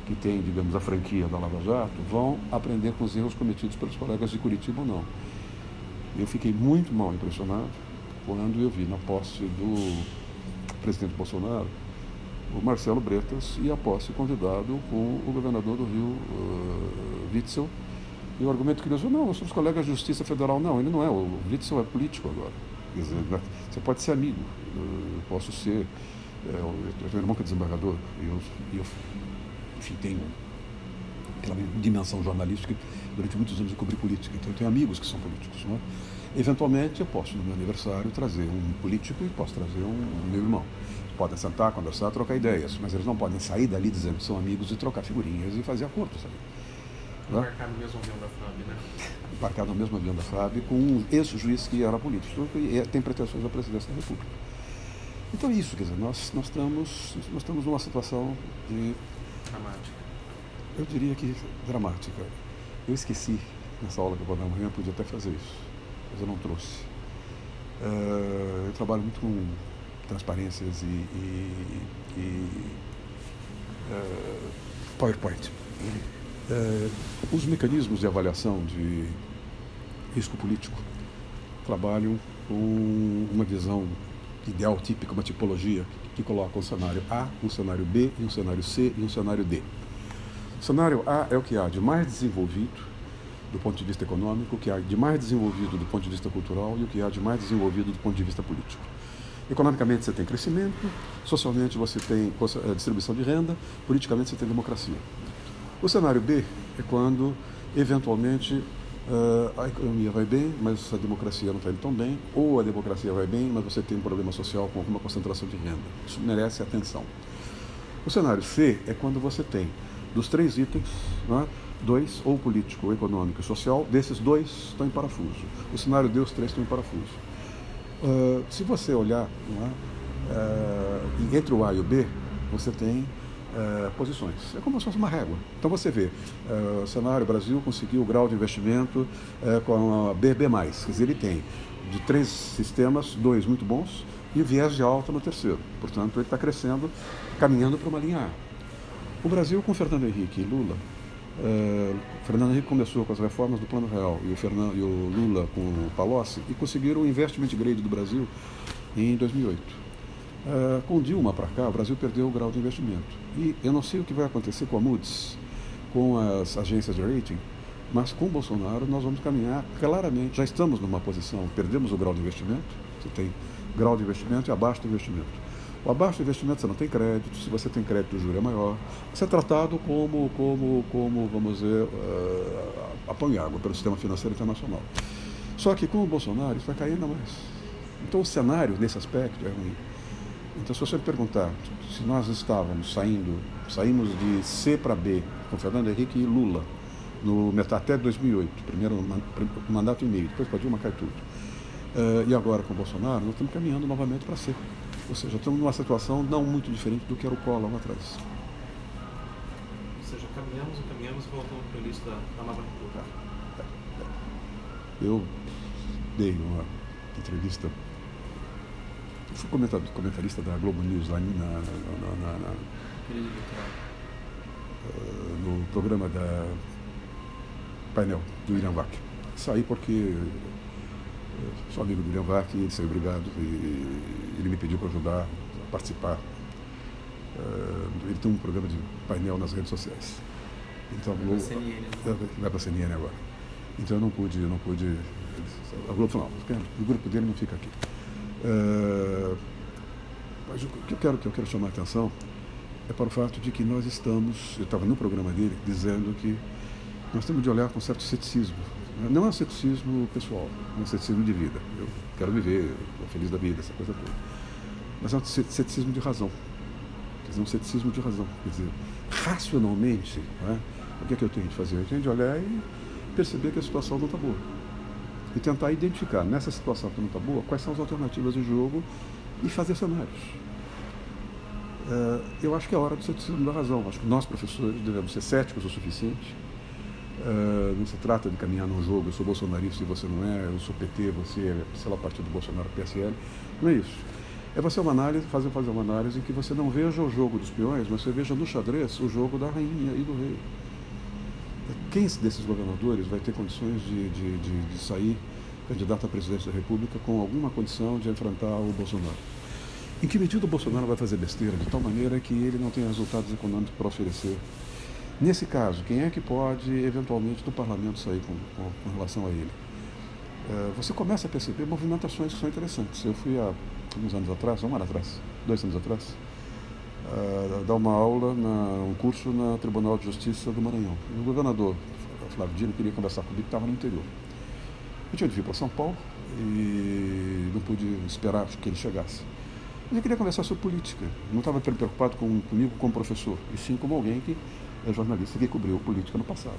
que têm, digamos, a franquia da Lava Jato vão aprender com os erros cometidos pelos colegas de Curitiba ou não. Eu fiquei muito mal impressionado quando eu vi na posse do presidente Bolsonaro o Marcelo Bretas e a posse convidado com o governador do Rio, uh, Witzel, e o argumento que ele usou, não, nós somos colegas de Justiça Federal. Não, ele não é, o Witzel é político agora. Dizer, você pode ser amigo, eu posso ser, é, eu tenho um irmão que é desembargador, e eu, eu, enfim, tenho aquela dimensão jornalística, durante muitos anos eu cobri política, então eu tenho amigos que são políticos. Não é? Eventualmente eu posso, no meu aniversário, trazer um político e posso trazer um, um meu irmão. Podem sentar, conversar, trocar ideias, mas eles não podem sair dali dizendo que são amigos e trocar figurinhas e fazer acordos ali. Embarcar no mesmo avião da FAB, né? Embarcar no mesmo avião da FAB com um ex-juiz que era político e tem pretensões à presidência da República. Então é isso, quer dizer, nós, nós, estamos, nós estamos numa situação de. Dramática. Eu diria que dramática. Eu esqueci nessa aula que eu vou dar amanhã, podia até fazer isso, mas eu não trouxe. Uh, eu trabalho muito com transparências e, e, e uh, PowerPoint. Uh, os mecanismos de avaliação de risco político trabalham com uma visão ideal típica, uma tipologia que coloca um cenário A, um cenário B, um cenário C e um cenário D. O cenário A é o que há de mais desenvolvido do ponto de vista econômico, o que há de mais desenvolvido do ponto de vista cultural e o que há de mais desenvolvido do ponto de vista político. Economicamente você tem crescimento, socialmente você tem distribuição de renda, politicamente você tem democracia. O cenário B é quando, eventualmente, uh, a economia vai bem, mas a democracia não está indo tão bem, ou a democracia vai bem, mas você tem um problema social com alguma concentração de renda. Isso merece atenção. O cenário C é quando você tem, dos três itens, é? dois, ou político, ou econômico e social, desses dois estão em parafuso. O cenário D, os três estão em parafuso. Uh, se você olhar é? uh, entre o A e o B, você tem uh, posições. É como se fosse uma régua. Então você vê, o cenário Brasil conseguiu o grau de investimento com a BB+. Quer dizer, ele tem de três sistemas, dois muito bons, e viés de alta no terceiro. Portanto, ele está crescendo, caminhando para uma linha A. O Brasil, com Fernando Henrique e Lula, Uh, Fernando Henrique começou com as reformas do Plano Real e o, Fernando, e o Lula com o Palocci e conseguiram o investment grade do Brasil em 2008. Uh, com Dilma para cá, o Brasil perdeu o grau de investimento. E eu não sei o que vai acontecer com a Moody's, com as agências de rating, mas com o Bolsonaro nós vamos caminhar claramente. Já estamos numa posição, perdemos o grau de investimento, você tem grau de investimento e abaixo do investimento. O abaixo do investimento você não tem crédito, se você tem crédito o juro é maior. Você é tratado como, como, como vamos dizer, uh, apanho água pelo sistema financeiro internacional. Só que com o Bolsonaro isso vai cair ainda mais. Então o cenário nesse aspecto é ruim. Então se você me perguntar se nós estávamos saindo, saímos de C para B com Fernando Henrique e Lula, no até 2008, primeiro mandato e meio, depois com a Dilma cai tudo. Uh, e agora com o Bolsonaro, nós estamos caminhando novamente para ser. Ou seja, estamos numa situação não muito diferente do que era o Collor lá atrás. Ou seja, caminhamos e caminhamos e voltamos para o início da, da nova república. Eu dei uma entrevista, fui comentarista da Globo News lá na, na, na, na uh, no programa da painel do William Vac. Saí porque sou amigo do William Vac, ele saiu obrigado e ele me pediu para ajudar a participar. Uh, ele tem um programa de painel nas redes sociais. Então, vai para a CNN, agora. Então eu não pude, eu não pude. A Globo falou, o grupo dele não fica aqui. Uh, mas o que eu quero, que eu quero chamar a atenção é para o fato de que nós estamos, eu estava no programa dele, dizendo que nós temos de olhar com certo ceticismo. Não é um ceticismo pessoal, é um ceticismo de vida. Eu quero viver, estou feliz da vida, essa coisa toda. Mas é um ceticismo de razão. Quer dizer, um ceticismo de razão. Quer dizer, racionalmente, é? o que é que eu tenho de fazer? Eu tenho de olhar e perceber que a situação não está boa. E tentar identificar, nessa situação que não está boa, quais são as alternativas de jogo e fazer cenários. Uh, eu acho que é hora do ceticismo da razão. Acho que nós, professores, devemos ser céticos o suficiente. Uh, não se trata de caminhar num jogo, eu sou bolsonarista e você não é, eu sou PT, você é, sei lá, partido do Bolsonaro, PSL. Não é isso. É você uma análise, fazer, fazer uma análise em que você não veja o jogo dos peões, mas você veja no xadrez o jogo da rainha e do rei. Quem desses governadores vai ter condições de, de, de, de sair candidato à presidência da República com alguma condição de enfrentar o Bolsonaro? Em que medida o Bolsonaro vai fazer besteira de tal maneira que ele não tem resultados econômicos para oferecer? Nesse caso, quem é que pode, eventualmente, do parlamento sair com, com, com relação a ele? Uh, você começa a perceber movimentações que são interessantes. Eu fui há uns anos atrás, um ano atrás, dois anos atrás, uh, dar uma aula, na, um curso na Tribunal de Justiça do Maranhão. E o governador, Flávio Dino, queria conversar comigo, estava no interior. Eu tinha de vir para São Paulo e não pude esperar que ele chegasse. Mas eu queria conversar sobre política. Não estava preocupado com, comigo como professor, e sim como alguém que é jornalista que cobriu política no passado.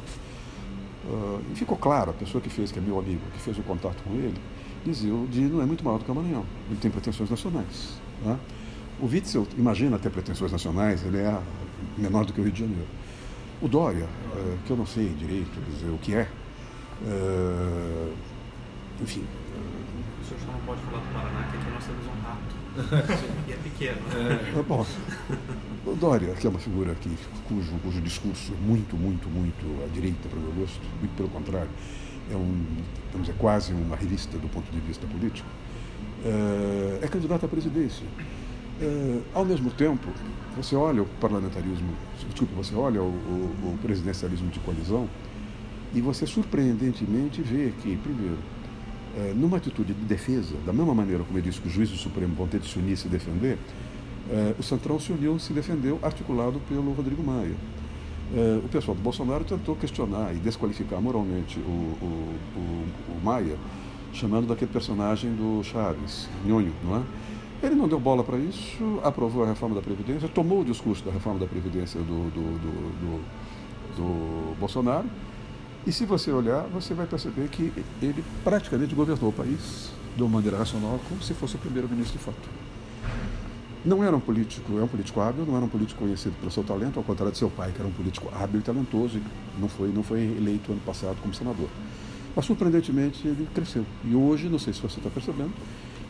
Uh, e ficou claro, a pessoa que fez, que é meu amigo, que fez o contato com ele, dizia o Dino é muito maior do que o Maranhão. Ele tem pretensões nacionais. Né? O Witzel, imagina ter pretensões nacionais, ele é menor do que o Rio de Janeiro. O Dória, uh, que eu não sei direito dizer o que é, uh, enfim. O senhor não pode falar do Paraná, que aqui nós temos um rato. e é pequeno. É. é bom. O Dória, que é uma figura que, cujo, cujo discurso é muito, muito, muito à direita, para o meu gosto, muito pelo contrário, é um, vamos dizer, quase uma revista do ponto de vista político, é, é candidato à presidência. É, ao mesmo tempo, você olha o parlamentarismo, desculpe, você olha o, o, o presidencialismo de coalizão e você surpreendentemente vê que, primeiro, é, numa atitude de defesa, da mesma maneira como eu disse que os juízes do Supremo vão ter de se unir e se defender, é, o Centrão se uniu, se defendeu, articulado pelo Rodrigo Maia. É, o pessoal do Bolsonaro tentou questionar e desqualificar moralmente o, o, o, o Maia, chamando daquele personagem do Chaves, Nhonho, não é? Ele não deu bola para isso, aprovou a reforma da Previdência, tomou o discurso da reforma da Previdência do, do, do, do Bolsonaro e se você olhar, você vai perceber que ele praticamente governou o país de uma maneira racional, como se fosse o primeiro-ministro de fato. Não era um político, é um político hábil, não era um político conhecido pelo seu talento, ao contrário de seu pai, que era um político hábil e talentoso, e não foi, não foi eleito ano passado como senador. Mas, surpreendentemente, ele cresceu. E hoje, não sei se você está percebendo,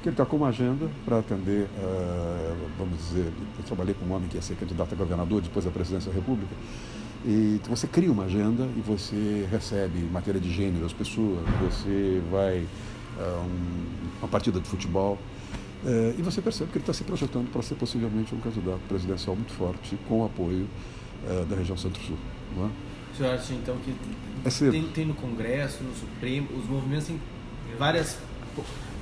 que ele está com uma agenda para atender, uh, vamos dizer, eu trabalhei com um homem que ia ser candidato a governador depois da presidência da República, e você cria uma agenda e você recebe matéria de gênero as pessoas, você vai a um, uma partida de futebol uh, e você percebe que ele está se projetando para ser possivelmente um candidato presidencial muito forte com o apoio uh, da região Centro-Sul. Não é? O senhor acha então que é tem, tem, no Congresso, no Supremo, os movimentos têm várias,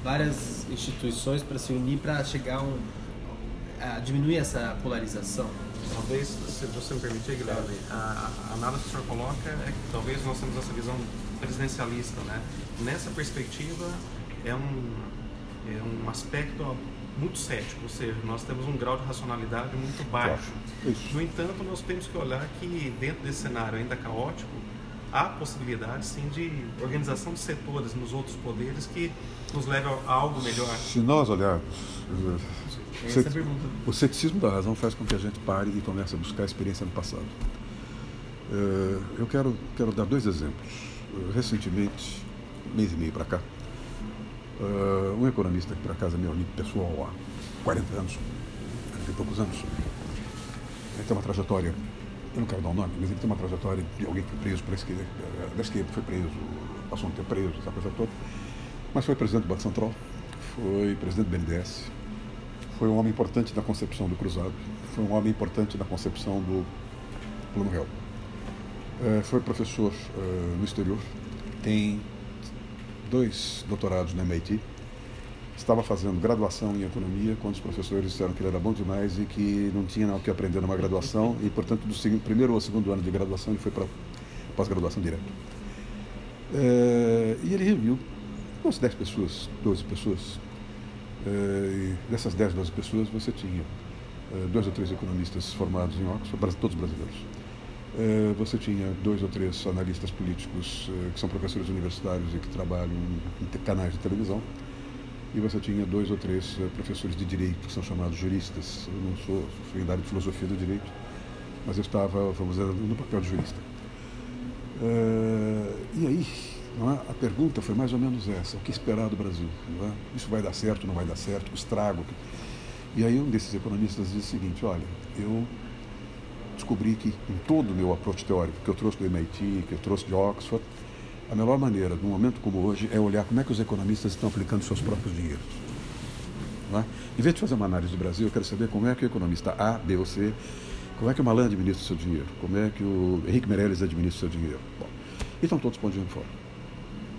várias instituições para se unir para chegar a, um, a diminuir essa polarização? Talvez, se você me permitir, Guilherme, a, a análise que o senhor coloca é que talvez nós temos essa visão presidencialista, né? Nessa perspectiva, é um, é um aspecto muito cético, ou seja, nós temos um grau de racionalidade muito baixo. No entanto, nós temos que olhar que dentro desse cenário ainda caótico, há possibilidade sim de organização de setores nos outros poderes que nos leve a algo melhor. Se nós olharmos, Essa é a pergunta. o ceticismo da razão faz com que a gente pare e comece a buscar a experiência no passado. Eh, Eu quero, quero dar dois exemplos. Eh, Recentemente, mês e meio para cá, eh, um economista que por acaso é meu amigo pessoal há 40 anos, 40 e poucos anos, ele tem uma trajetória, eu não quero dar o nome, mas ele tem uma trajetória de alguém que foi preso por esquerda, eh, da esquerda, foi preso, passou um tempo preso, essa coisa toda, mas foi presidente do Banco Central, foi presidente do BNDES, foi um homem importante na concepção do cruzado, foi um homem importante na concepção do Plano Real. Eh, foi professor eh, no exterior, tem dois doutorados na MIT, estava fazendo graduação em economia quando os professores disseram que ele era bom demais e que não tinha o que aprender numa graduação e, portanto, do primeiro ou segundo ano de graduação ele foi para pós-graduação direto. Eh, e ele reuniu umas 10 pessoas, 12 pessoas. E dessas 10, 12 pessoas você tinha eh, dois ou três economistas formados em Oxford, todos brasileiros. Você tinha dois ou três analistas políticos que são professores universitários e que trabalham em canais de televisão. E você tinha dois ou três eh, professores de direito, que são chamados juristas. Eu não sou, sou de filosofia do direito, mas eu estava, vamos dizer, no papel de jurista. Eh, e aí, é? a pergunta foi mais ou menos essa: o que esperar do Brasil? é? Isso vai dar certo, não vai dar certo? O estrago? E aí, um desses economistas disse o seguinte: olha, eu descobri que em todo o meu approach teórico, que eu trouxe do MIT, que eu trouxe de Oxford, a melhor maneira, num momento como hoje, é olhar como é que os economistas estão aplicando seus próprios dinheiros. É? Em vez de fazer uma análise do Brasil, eu quero saber como é que o economista A, B ou C, como é que o Malan administra o seu dinheiro, como é que o Henrique Meirelles administra o seu dinheiro. Bom, e estão todos dinheiro fora.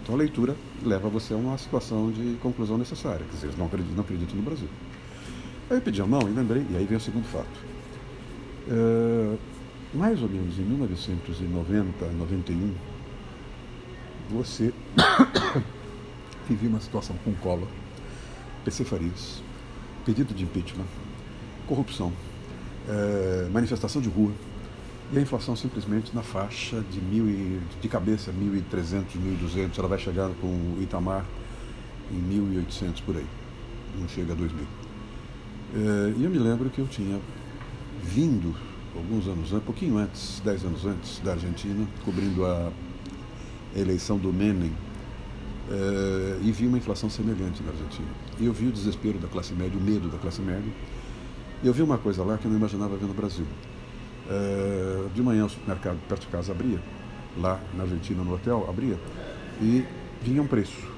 Então a leitura leva você a uma situação de conclusão necessária, quer dizer, eles não acreditam, não acreditam no Brasil. Aí eu pedi a mão e lembrei, e aí vem o segundo fato. Eh, mais ou menos em 1990, 91, você vivia uma situação com Collor, PC Farias, pedido de impeachment, corrupção, eh, manifestação de rua e a inflação simplesmente na faixa de mil e, de cabeça 1.300, 1.200, ela vai chegar com o Itamar em 1.800 por aí, não chega a 2.000. Eh, E eu me lembro que eu tinha vindo alguns anos antes, pouquinho antes, dez anos antes, da Argentina, cobrindo a eleição do Menem, eh, e vi uma inflação semelhante na Argentina. E eu vi o desespero da classe média, o medo da classe média. E eu vi uma coisa lá que eu não imaginava ver no Brasil. Eh, de manhã o supermercado perto de casa abria, lá na Argentina, no hotel, abria, e vinha um preço.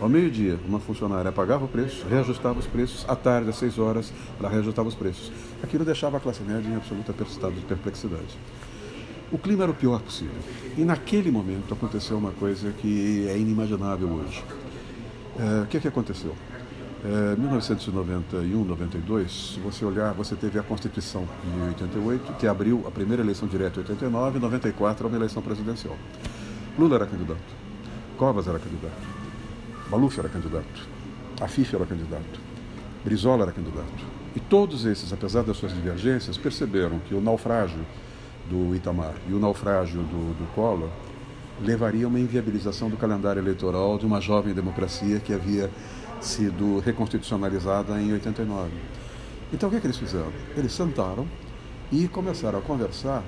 Ao meio-dia, uma funcionária pagava o preço, reajustava os preços, à tarde, às seis horas, ela reajustava os preços. Aquilo deixava a classe média em absoluta estado de perplexidade. O clima era o pior possível. E naquele momento aconteceu uma coisa que é inimaginável hoje. Eh, o que, é que aconteceu? Eh, 1991, 92, se você olhar, você teve a Constituição de 88, que abriu a primeira eleição direta em 89, e 94 uma eleição presidencial. Lula era candidato, Covas era candidato, Maluf era candidato, Afif era candidato, Brizola era candidato. E todos esses, apesar das suas divergências, perceberam que o naufrágio do Itamar e o naufrágio do, do Collor levaria a uma inviabilização do calendário eleitoral de uma jovem democracia que havia sido reconstitucionalizada em 89. Então o que, é que eles fizeram? Eles sentaram e começaram a conversar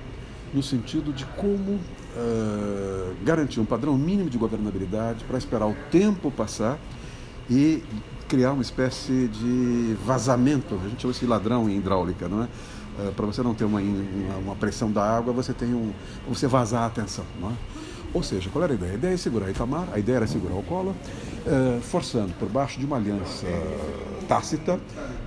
no sentido de como eh, garantir um padrão mínimo de governabilidade para esperar o tempo passar e criar uma espécie de vazamento. A gente chama isso de ladrão em hidráulica, não é? Para você não ter uma, uma, pressão da água, você tem um, você vazar a atenção, não é? Ou seja, qual era a ideia? A ideia é segurar Itamar, a ideia era segurar o Collor, eh, forçando por baixo de uma aliança tácita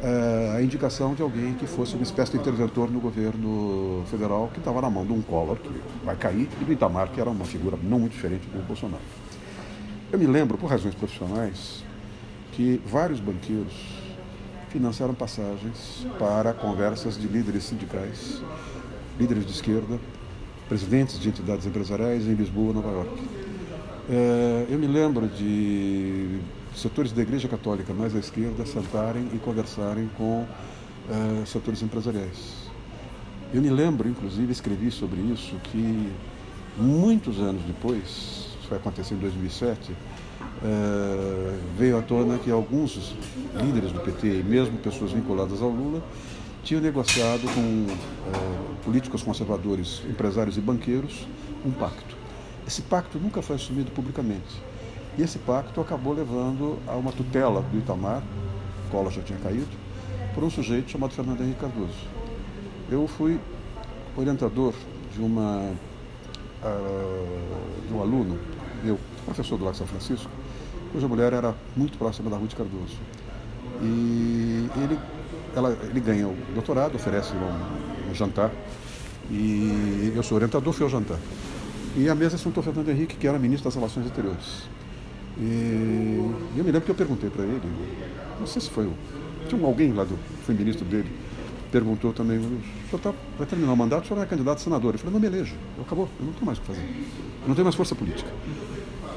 eh, a indicação de alguém que fosse uma espécie de interventor no governo federal que estava na mão de um Collor que vai cair e do Itamar que era uma figura não muito diferente do Bolsonaro. Eu me lembro, por razões profissionais, que vários banqueiros financiaram passagens para conversas de líderes sindicais, líderes de esquerda, presidentes de entidades empresariais em Lisboa, Nova York. É, eu me lembro de setores da Igreja Católica mais à esquerda sentarem e conversarem com é, setores empresariais. Eu me lembro, inclusive, escrevi sobre isso, que Muitos anos depois, isso vai acontecer em 2007, é, veio à tona que alguns líderes do PT e mesmo pessoas vinculadas ao Lula tinham negociado com é, políticos conservadores, empresários e banqueiros um pacto. Esse pacto nunca foi assumido publicamente. E esse pacto acabou levando a uma tutela do Itamar, Collor já tinha caído, por um sujeito chamado Fernando Henrique Cardoso. Eu fui orientador de uma uh, de um aluno, meu professor do Lago São Francisco, cuja mulher era muito próxima da Ruth Cardoso. E ele, ela, ele ganha o doutorado, oferece um, um jantar, e eu sou orientador, fui ao jantar. E a mesa sentou Fernando Henrique, que era ministro das Relações Exteriores. E eu me lembro que eu perguntei para ele, não sei se foi o. Tinha alguém lá do. Foi ministro dele, perguntou também, o senhor tá, vai terminar o mandato, o senhor é candidato a senador. Eu falei, não me elejo, acabou, eu não tenho mais o que fazer. Eu não tenho mais força política.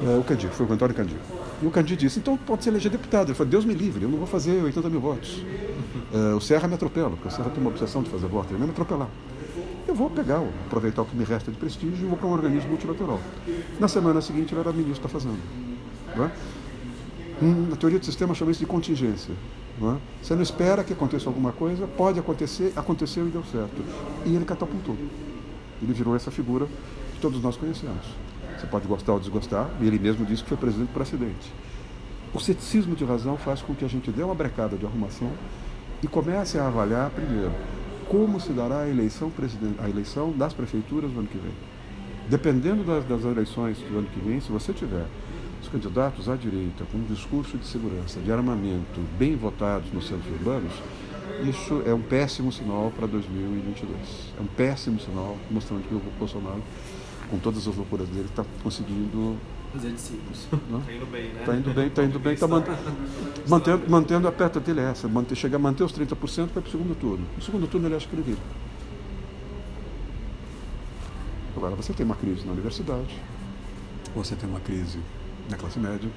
É, o Candi, foi o Antônio Candi. E o Candi disse, então pode ser eleger deputado. Ele falou, Deus me livre, eu não vou fazer 80 mil votos. É, o Serra me atropela, porque o Serra tem uma obsessão de fazer voto, ele vai me atropelar. Eu vou pegar, aproveitar o que me resta de prestígio e vou para um organismo multilateral. Na semana seguinte ele era ministro da Fazenda. Né? Na teoria do sistema chama isso de contingência. Não é? Você não espera que aconteça alguma coisa, pode acontecer, aconteceu e deu certo. E ele catapultou. Ele virou essa figura que todos nós conhecemos. Você pode gostar ou desgostar, e ele mesmo disse que foi presidente por acidente. O ceticismo de razão faz com que a gente dê uma brecada de arrumação e comece a avaliar, primeiro, como se dará a eleição, a eleição das prefeituras no ano que vem. Dependendo das, das eleições do ano que vem, se você tiver os candidatos à direita com um discurso de segurança, de armamento, bem votados nos centros urbanos, isso é um péssimo sinal para 2022. É um péssimo sinal mostrando que o Bolsonaro, com todas as loucuras dele, está conseguindo fazer discípulos. Está indo bem, né? Está indo bem, está indo bem, está man mantendo, mantendo a peta dele é essa, manter, chegar a manter os 30% para o segundo turno. No segundo turno ele acha que ele vira. Agora você tem uma crise na universidade, você tem uma crise na classe média,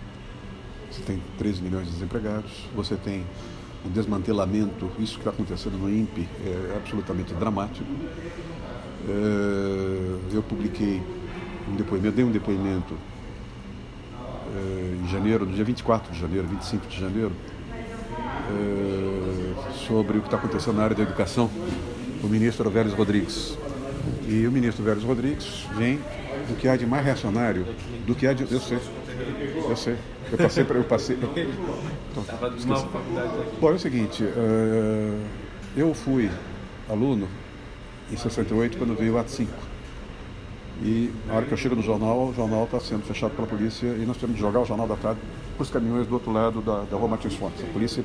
você tem 13 milhões de desempregados, você tem um desmantelamento, isso que está acontecendo no INPE é absolutamente dramático. É, eu publiquei um depoimento, dei um depoimento é, em janeiro, no dia 24 de janeiro, 25 de janeiro, é, sobre o que está acontecendo na área da educação, o ministro Vélez Rodrigues. E o ministro Vélez Rodrigues vem do que há de mais reacionário, do que há de. Eu sei, eu sei. Eu passei para. Eu passei. Então, Bom, é o seguinte, eu fui aluno em 68 quando veio o ato 5. E na hora que eu chego no jornal, o jornal está sendo fechado pela polícia e nós temos de jogar o jornal da tarde para os caminhões do outro lado da, da rua Martins Fontes. A polícia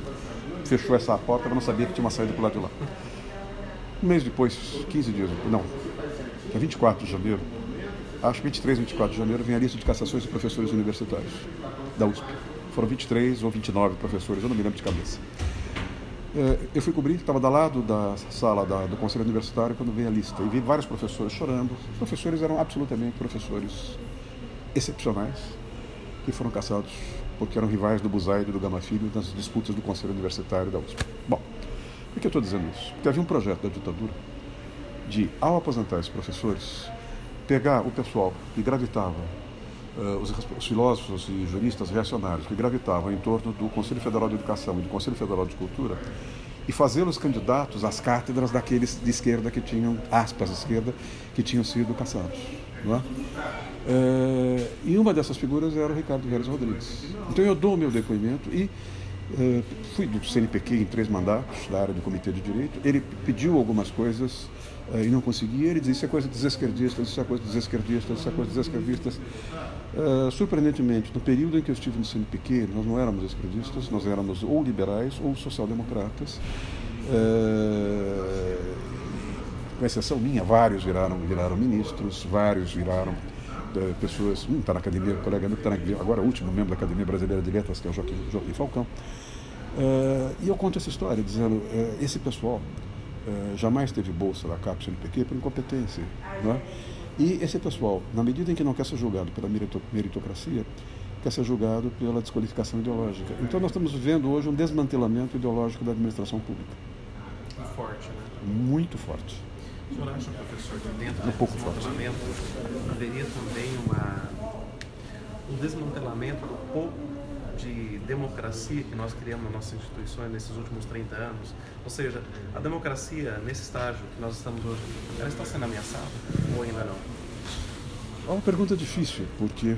fechou essa porta, eu não sabia que tinha uma saída para lado de lá. Um mês depois, 15 dias, não, é 24 de janeiro, acho que 23, 24 de janeiro, vem a lista de cassações de professores universitários da USP. Foram 23 ou 29 professores, eu não me lembro de cabeça. É, eu fui cobrir, estava do lado da sala da, do Conselho Universitário quando veio a lista e vi vários professores chorando. Os professores eram absolutamente professores excepcionais que foram cassados porque eram rivais do Buzaide e do Gama Filho nas disputas do Conselho Universitário da USP. Bom, por que eu estou dizendo isso? Porque havia um projeto da ditadura de, ao aposentar esses professores, pegar o pessoal que gravitava, uh, os, os, filósofos e juristas reacionários que gravitavam em torno do Conselho Federal de Educação e do Conselho Federal de Cultura e fazê-los candidatos às cátedras daqueles de esquerda que tinham, aspas, esquerda, que tinham sido caçados. É? Uh, e uma dessas figuras era o Ricardo Vélez Rodrigues. Então eu dou o meu depoimento e uh, fui do CNPq em três mandatos da área do Comitê de Direito. Ele pediu algumas coisas e não conseguia. Ele dizia: Isso é coisa dos esquerdistas, isso é coisa dos esquerdistas, isso é coisa dos esquerdistas. Uh, surpreendentemente, no período em que eu estive no CNPq, nós não éramos esquerdistas, nós éramos ou liberais ou social-democratas. Uh, com exceção minha, vários viraram, viraram ministros, vários viraram uh, pessoas. Um está na academia, um colega meu está agora, o último membro da Academia Brasileira de Letras, que é o Joaquim, Joaquim Falcão. e eu conto essa história, dizendo: esse pessoal eh, jamais teve bolsa da CAPES CNPq por incompetência. Né? E esse pessoal, na medida em que não quer ser julgado pela meritocracia, quer ser julgado pela desqualificação ideológica. Então nós estamos vivendo hoje um desmantelamento ideológico da administração pública. Forte, né? Muito forte. O senhor acha, professor, que dentro um pouco desmantelamento haveria também uma, um desmantelamento do pouco de democracia que nós criamos nas nossas instituições nesses últimos 30 anos? Ou seja, a democracia, nesse estágio que nós estamos hoje, ela está sendo ameaçada ou ainda não? É uma pergunta difícil, porque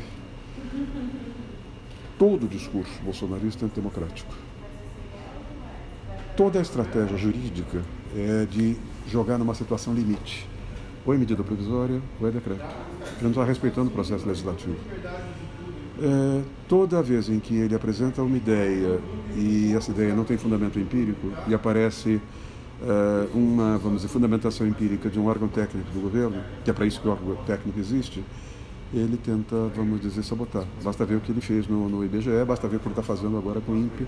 todo discurso bolsonarista é antidemocrático. Toda a estratégia jurídica é de jogar numa situação limite. Ou é medida provisória ou é decreto. Ele não está respeitando o processo legislativo. É, toda vez em que ele apresenta uma ideia e essa ideia não tem fundamento empírico e aparece é, uma, vamos dizer, fundamentação empírica de um órgão técnico do governo, que é para isso que o órgão técnico existe, ele tenta, vamos dizer, sabotar. Basta ver o que ele fez no, no IBGE, basta ver o que ele está fazendo agora com o INPE,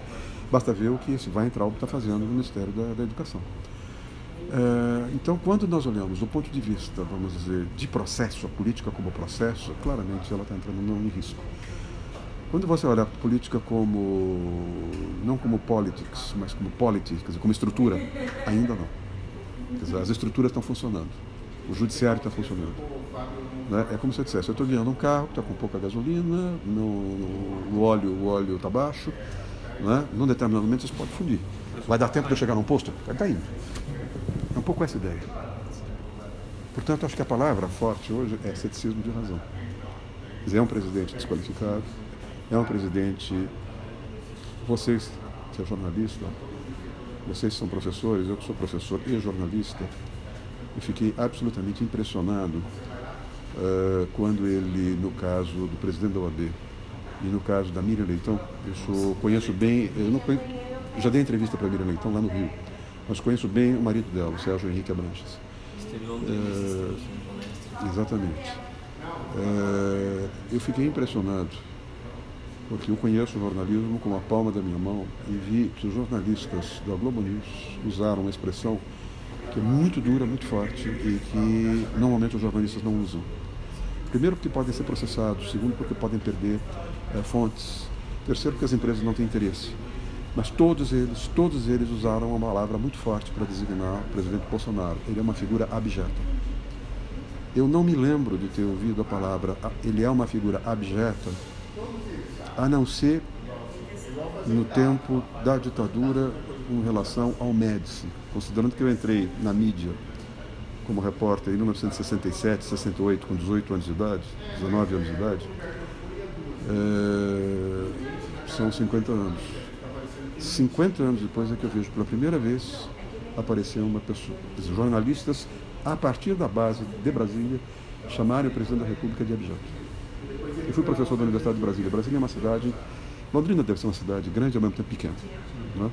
basta ver o que vai entrar o que está fazendo no Ministério da, da Educação. É, então, quando nós olhamos do ponto de vista, vamos dizer, de processo, a política como processo, claramente ela está entrando em risco. Quando você olha a política como, não como politics, mas como politics, como estrutura, ainda não. Dizer, as estruturas estão funcionando. O judiciário está funcionando. Né? É como se eu dissesse, eu estou guiando um carro que está com pouca gasolina, no, no, óleo o óleo está baixo, né? num determinado momento isso pode fundir. Vai dar tempo de eu chegar num posto? Está indo. É um pouco essa ideia. Portanto, acho que a palavra forte hoje é ceticismo de razão. Dizer, é um presidente desqualificado, é um presidente. Vocês, que é jornalista, vocês são professores, eu que sou professor e jornalista, eu fiquei absolutamente impressionado uh, quando ele, no caso do presidente da OAB e no caso da Miriam Leitão, eu sou, conheço bem, eu não conheço, já dei entrevista para a Miriam Leitão lá no Rio, mas conheço bem o marido dela, o Sérgio Henrique Abranches. Uh, exatamente. Uh, eu fiquei impressionado, porque eu conheço o jornalismo com a palma da minha mão e vi que os jornalistas da Globo News usaram uma expressão que é muito dura, muito forte e que normalmente os jornalistas não usam. Primeiro, porque podem ser processados. Segundo, porque podem perder é, fontes. Terceiro, porque as empresas não têm interesse. Mas todos eles, todos eles usaram uma palavra muito forte para designar o presidente Bolsonaro. Ele é uma figura abjeta. Eu não me lembro de ter ouvido a palavra ele é uma figura abjeta, a não ser no tempo da ditadura com relação ao Médici, considerando que eu entrei na mídia como repórter em 1967, 68, com 18 anos de idade, 19 anos de idade, é, são 50 anos. 50 anos depois é que eu vejo pela primeira vez aparecer uma pessoa, jornalistas a partir da base de Brasília chamarem o presidente da República de abjeto. Eu fui professor da Universidade de Brasília. Brasília é uma cidade, Londrina deve ser uma cidade grande ao mesmo tempo pequena. Não é?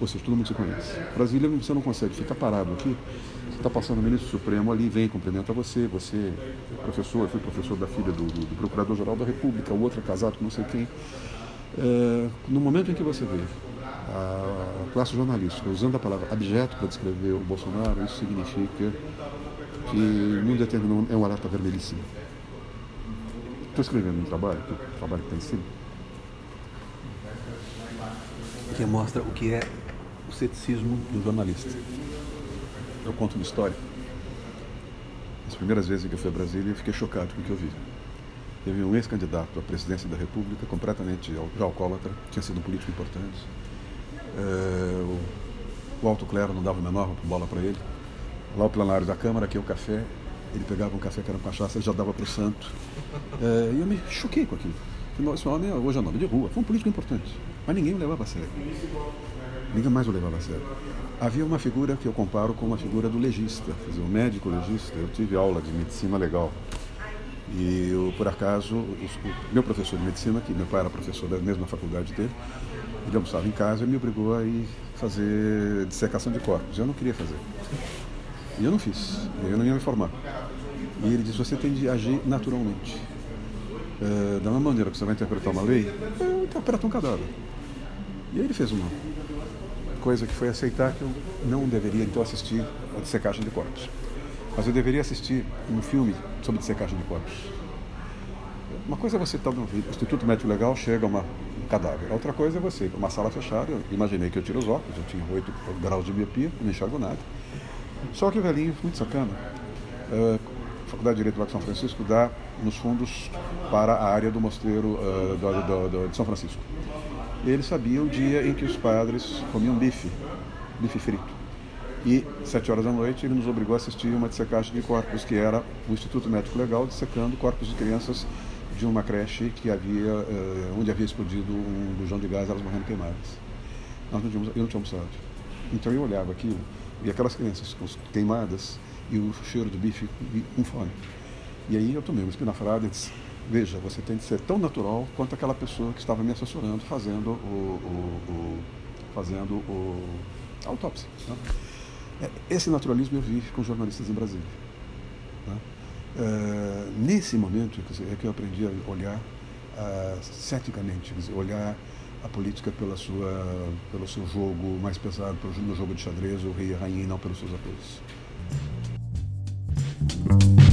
Ou seja, todo mundo se conhece. Brasília você não consegue ficar parado aqui. Você está passando o ministro Supremo ali, vem, cumprimenta você, você é professor, fui professor da filha do, do, do Procurador-Geral da República, o outro é casado com não sei quem. É, no momento em que você vê a classe jornalística usando a palavra abjeto para descrever o Bolsonaro, isso significa que num determinado é um alerta vermelhíssimo. Estou escrevendo um trabalho, o trabalho que está em cima, que mostra o que é o ceticismo do jornalista. Eu conto uma história. As primeiras vezes que eu fui a Brasília, eu fiquei chocado com o que eu vi. Teve um ex-candidato à presidência da República, completamente já alcoólatra, tinha sido um político importante. É, o, o alto clero não dava o menor bola para ele. Lá o plenário da Câmara, aqui é o café, ele pegava um café que era cachaça, ele já dava para o santo. É, e eu me choquei com aquilo. Esse homem hoje é nome de rua, foi um político importante, mas ninguém o levava a sério. Ninguém mais o levava a sério. Havia uma figura que eu comparo com uma figura do legista, o médico legista. Eu tive aula de medicina legal. E eu, por acaso, o meu professor de medicina, que meu pai era professor da mesma faculdade dele, ele almoçava em casa e me obrigou a ir fazer dissecação de corpos. Eu não queria fazer. E eu não fiz. Eu não ia me formar. E ele disse: você tem de agir naturalmente. É, da mesma maneira que você vai interpretar uma lei, interpreta um cadáver. E aí ele fez uma coisa que foi aceitar que eu não deveria então assistir a dissecagem de corpos. Mas eu deveria assistir um filme sobre dissecagem de corpos. Uma coisa é você estar no Instituto Médico Legal, chega uma, um cadáver. Outra coisa é você, uma sala fechada. Eu imaginei que eu tiro os óculos, eu tinha 8 graus de miopia, não enxergo nada. Só que o velhinho, muito sacana, uh, Faculdade de Direito lá de São Francisco dá nos fundos para a área do mosteiro uh, do, do, do, de São Francisco. Ele sabia o dia em que os padres comiam bife, bife frito. E, sete horas da noite, ele nos obrigou a assistir uma dissecagem de corpos, que era o Instituto Médico Legal dissecando corpos de crianças de uma creche que havia, uh, onde havia explodido um bujão de gás, elas morrendo queimadas. Nós não tínhamos, eu não tinha almoçado. Então eu olhava aquilo, e aquelas crianças queimadas, e o cheiro do bife com fome. E aí eu tomei uma espinafrada e disse, veja, você tem que ser tão natural quanto aquela pessoa que estava me assessorando fazendo o, o, o fazendo o, a autópsia. Né? É, esse naturalismo eu vi com jornalistas em Brasília. Né? É, nesse momento dizer, é que eu aprendi a olhar uh, ceticamente, dizer, olhar a política pela sua, pelo seu jogo mais pesado, pelo jogo de xadrez, o rei e a rainha, e não pelos seus atores. Thank you.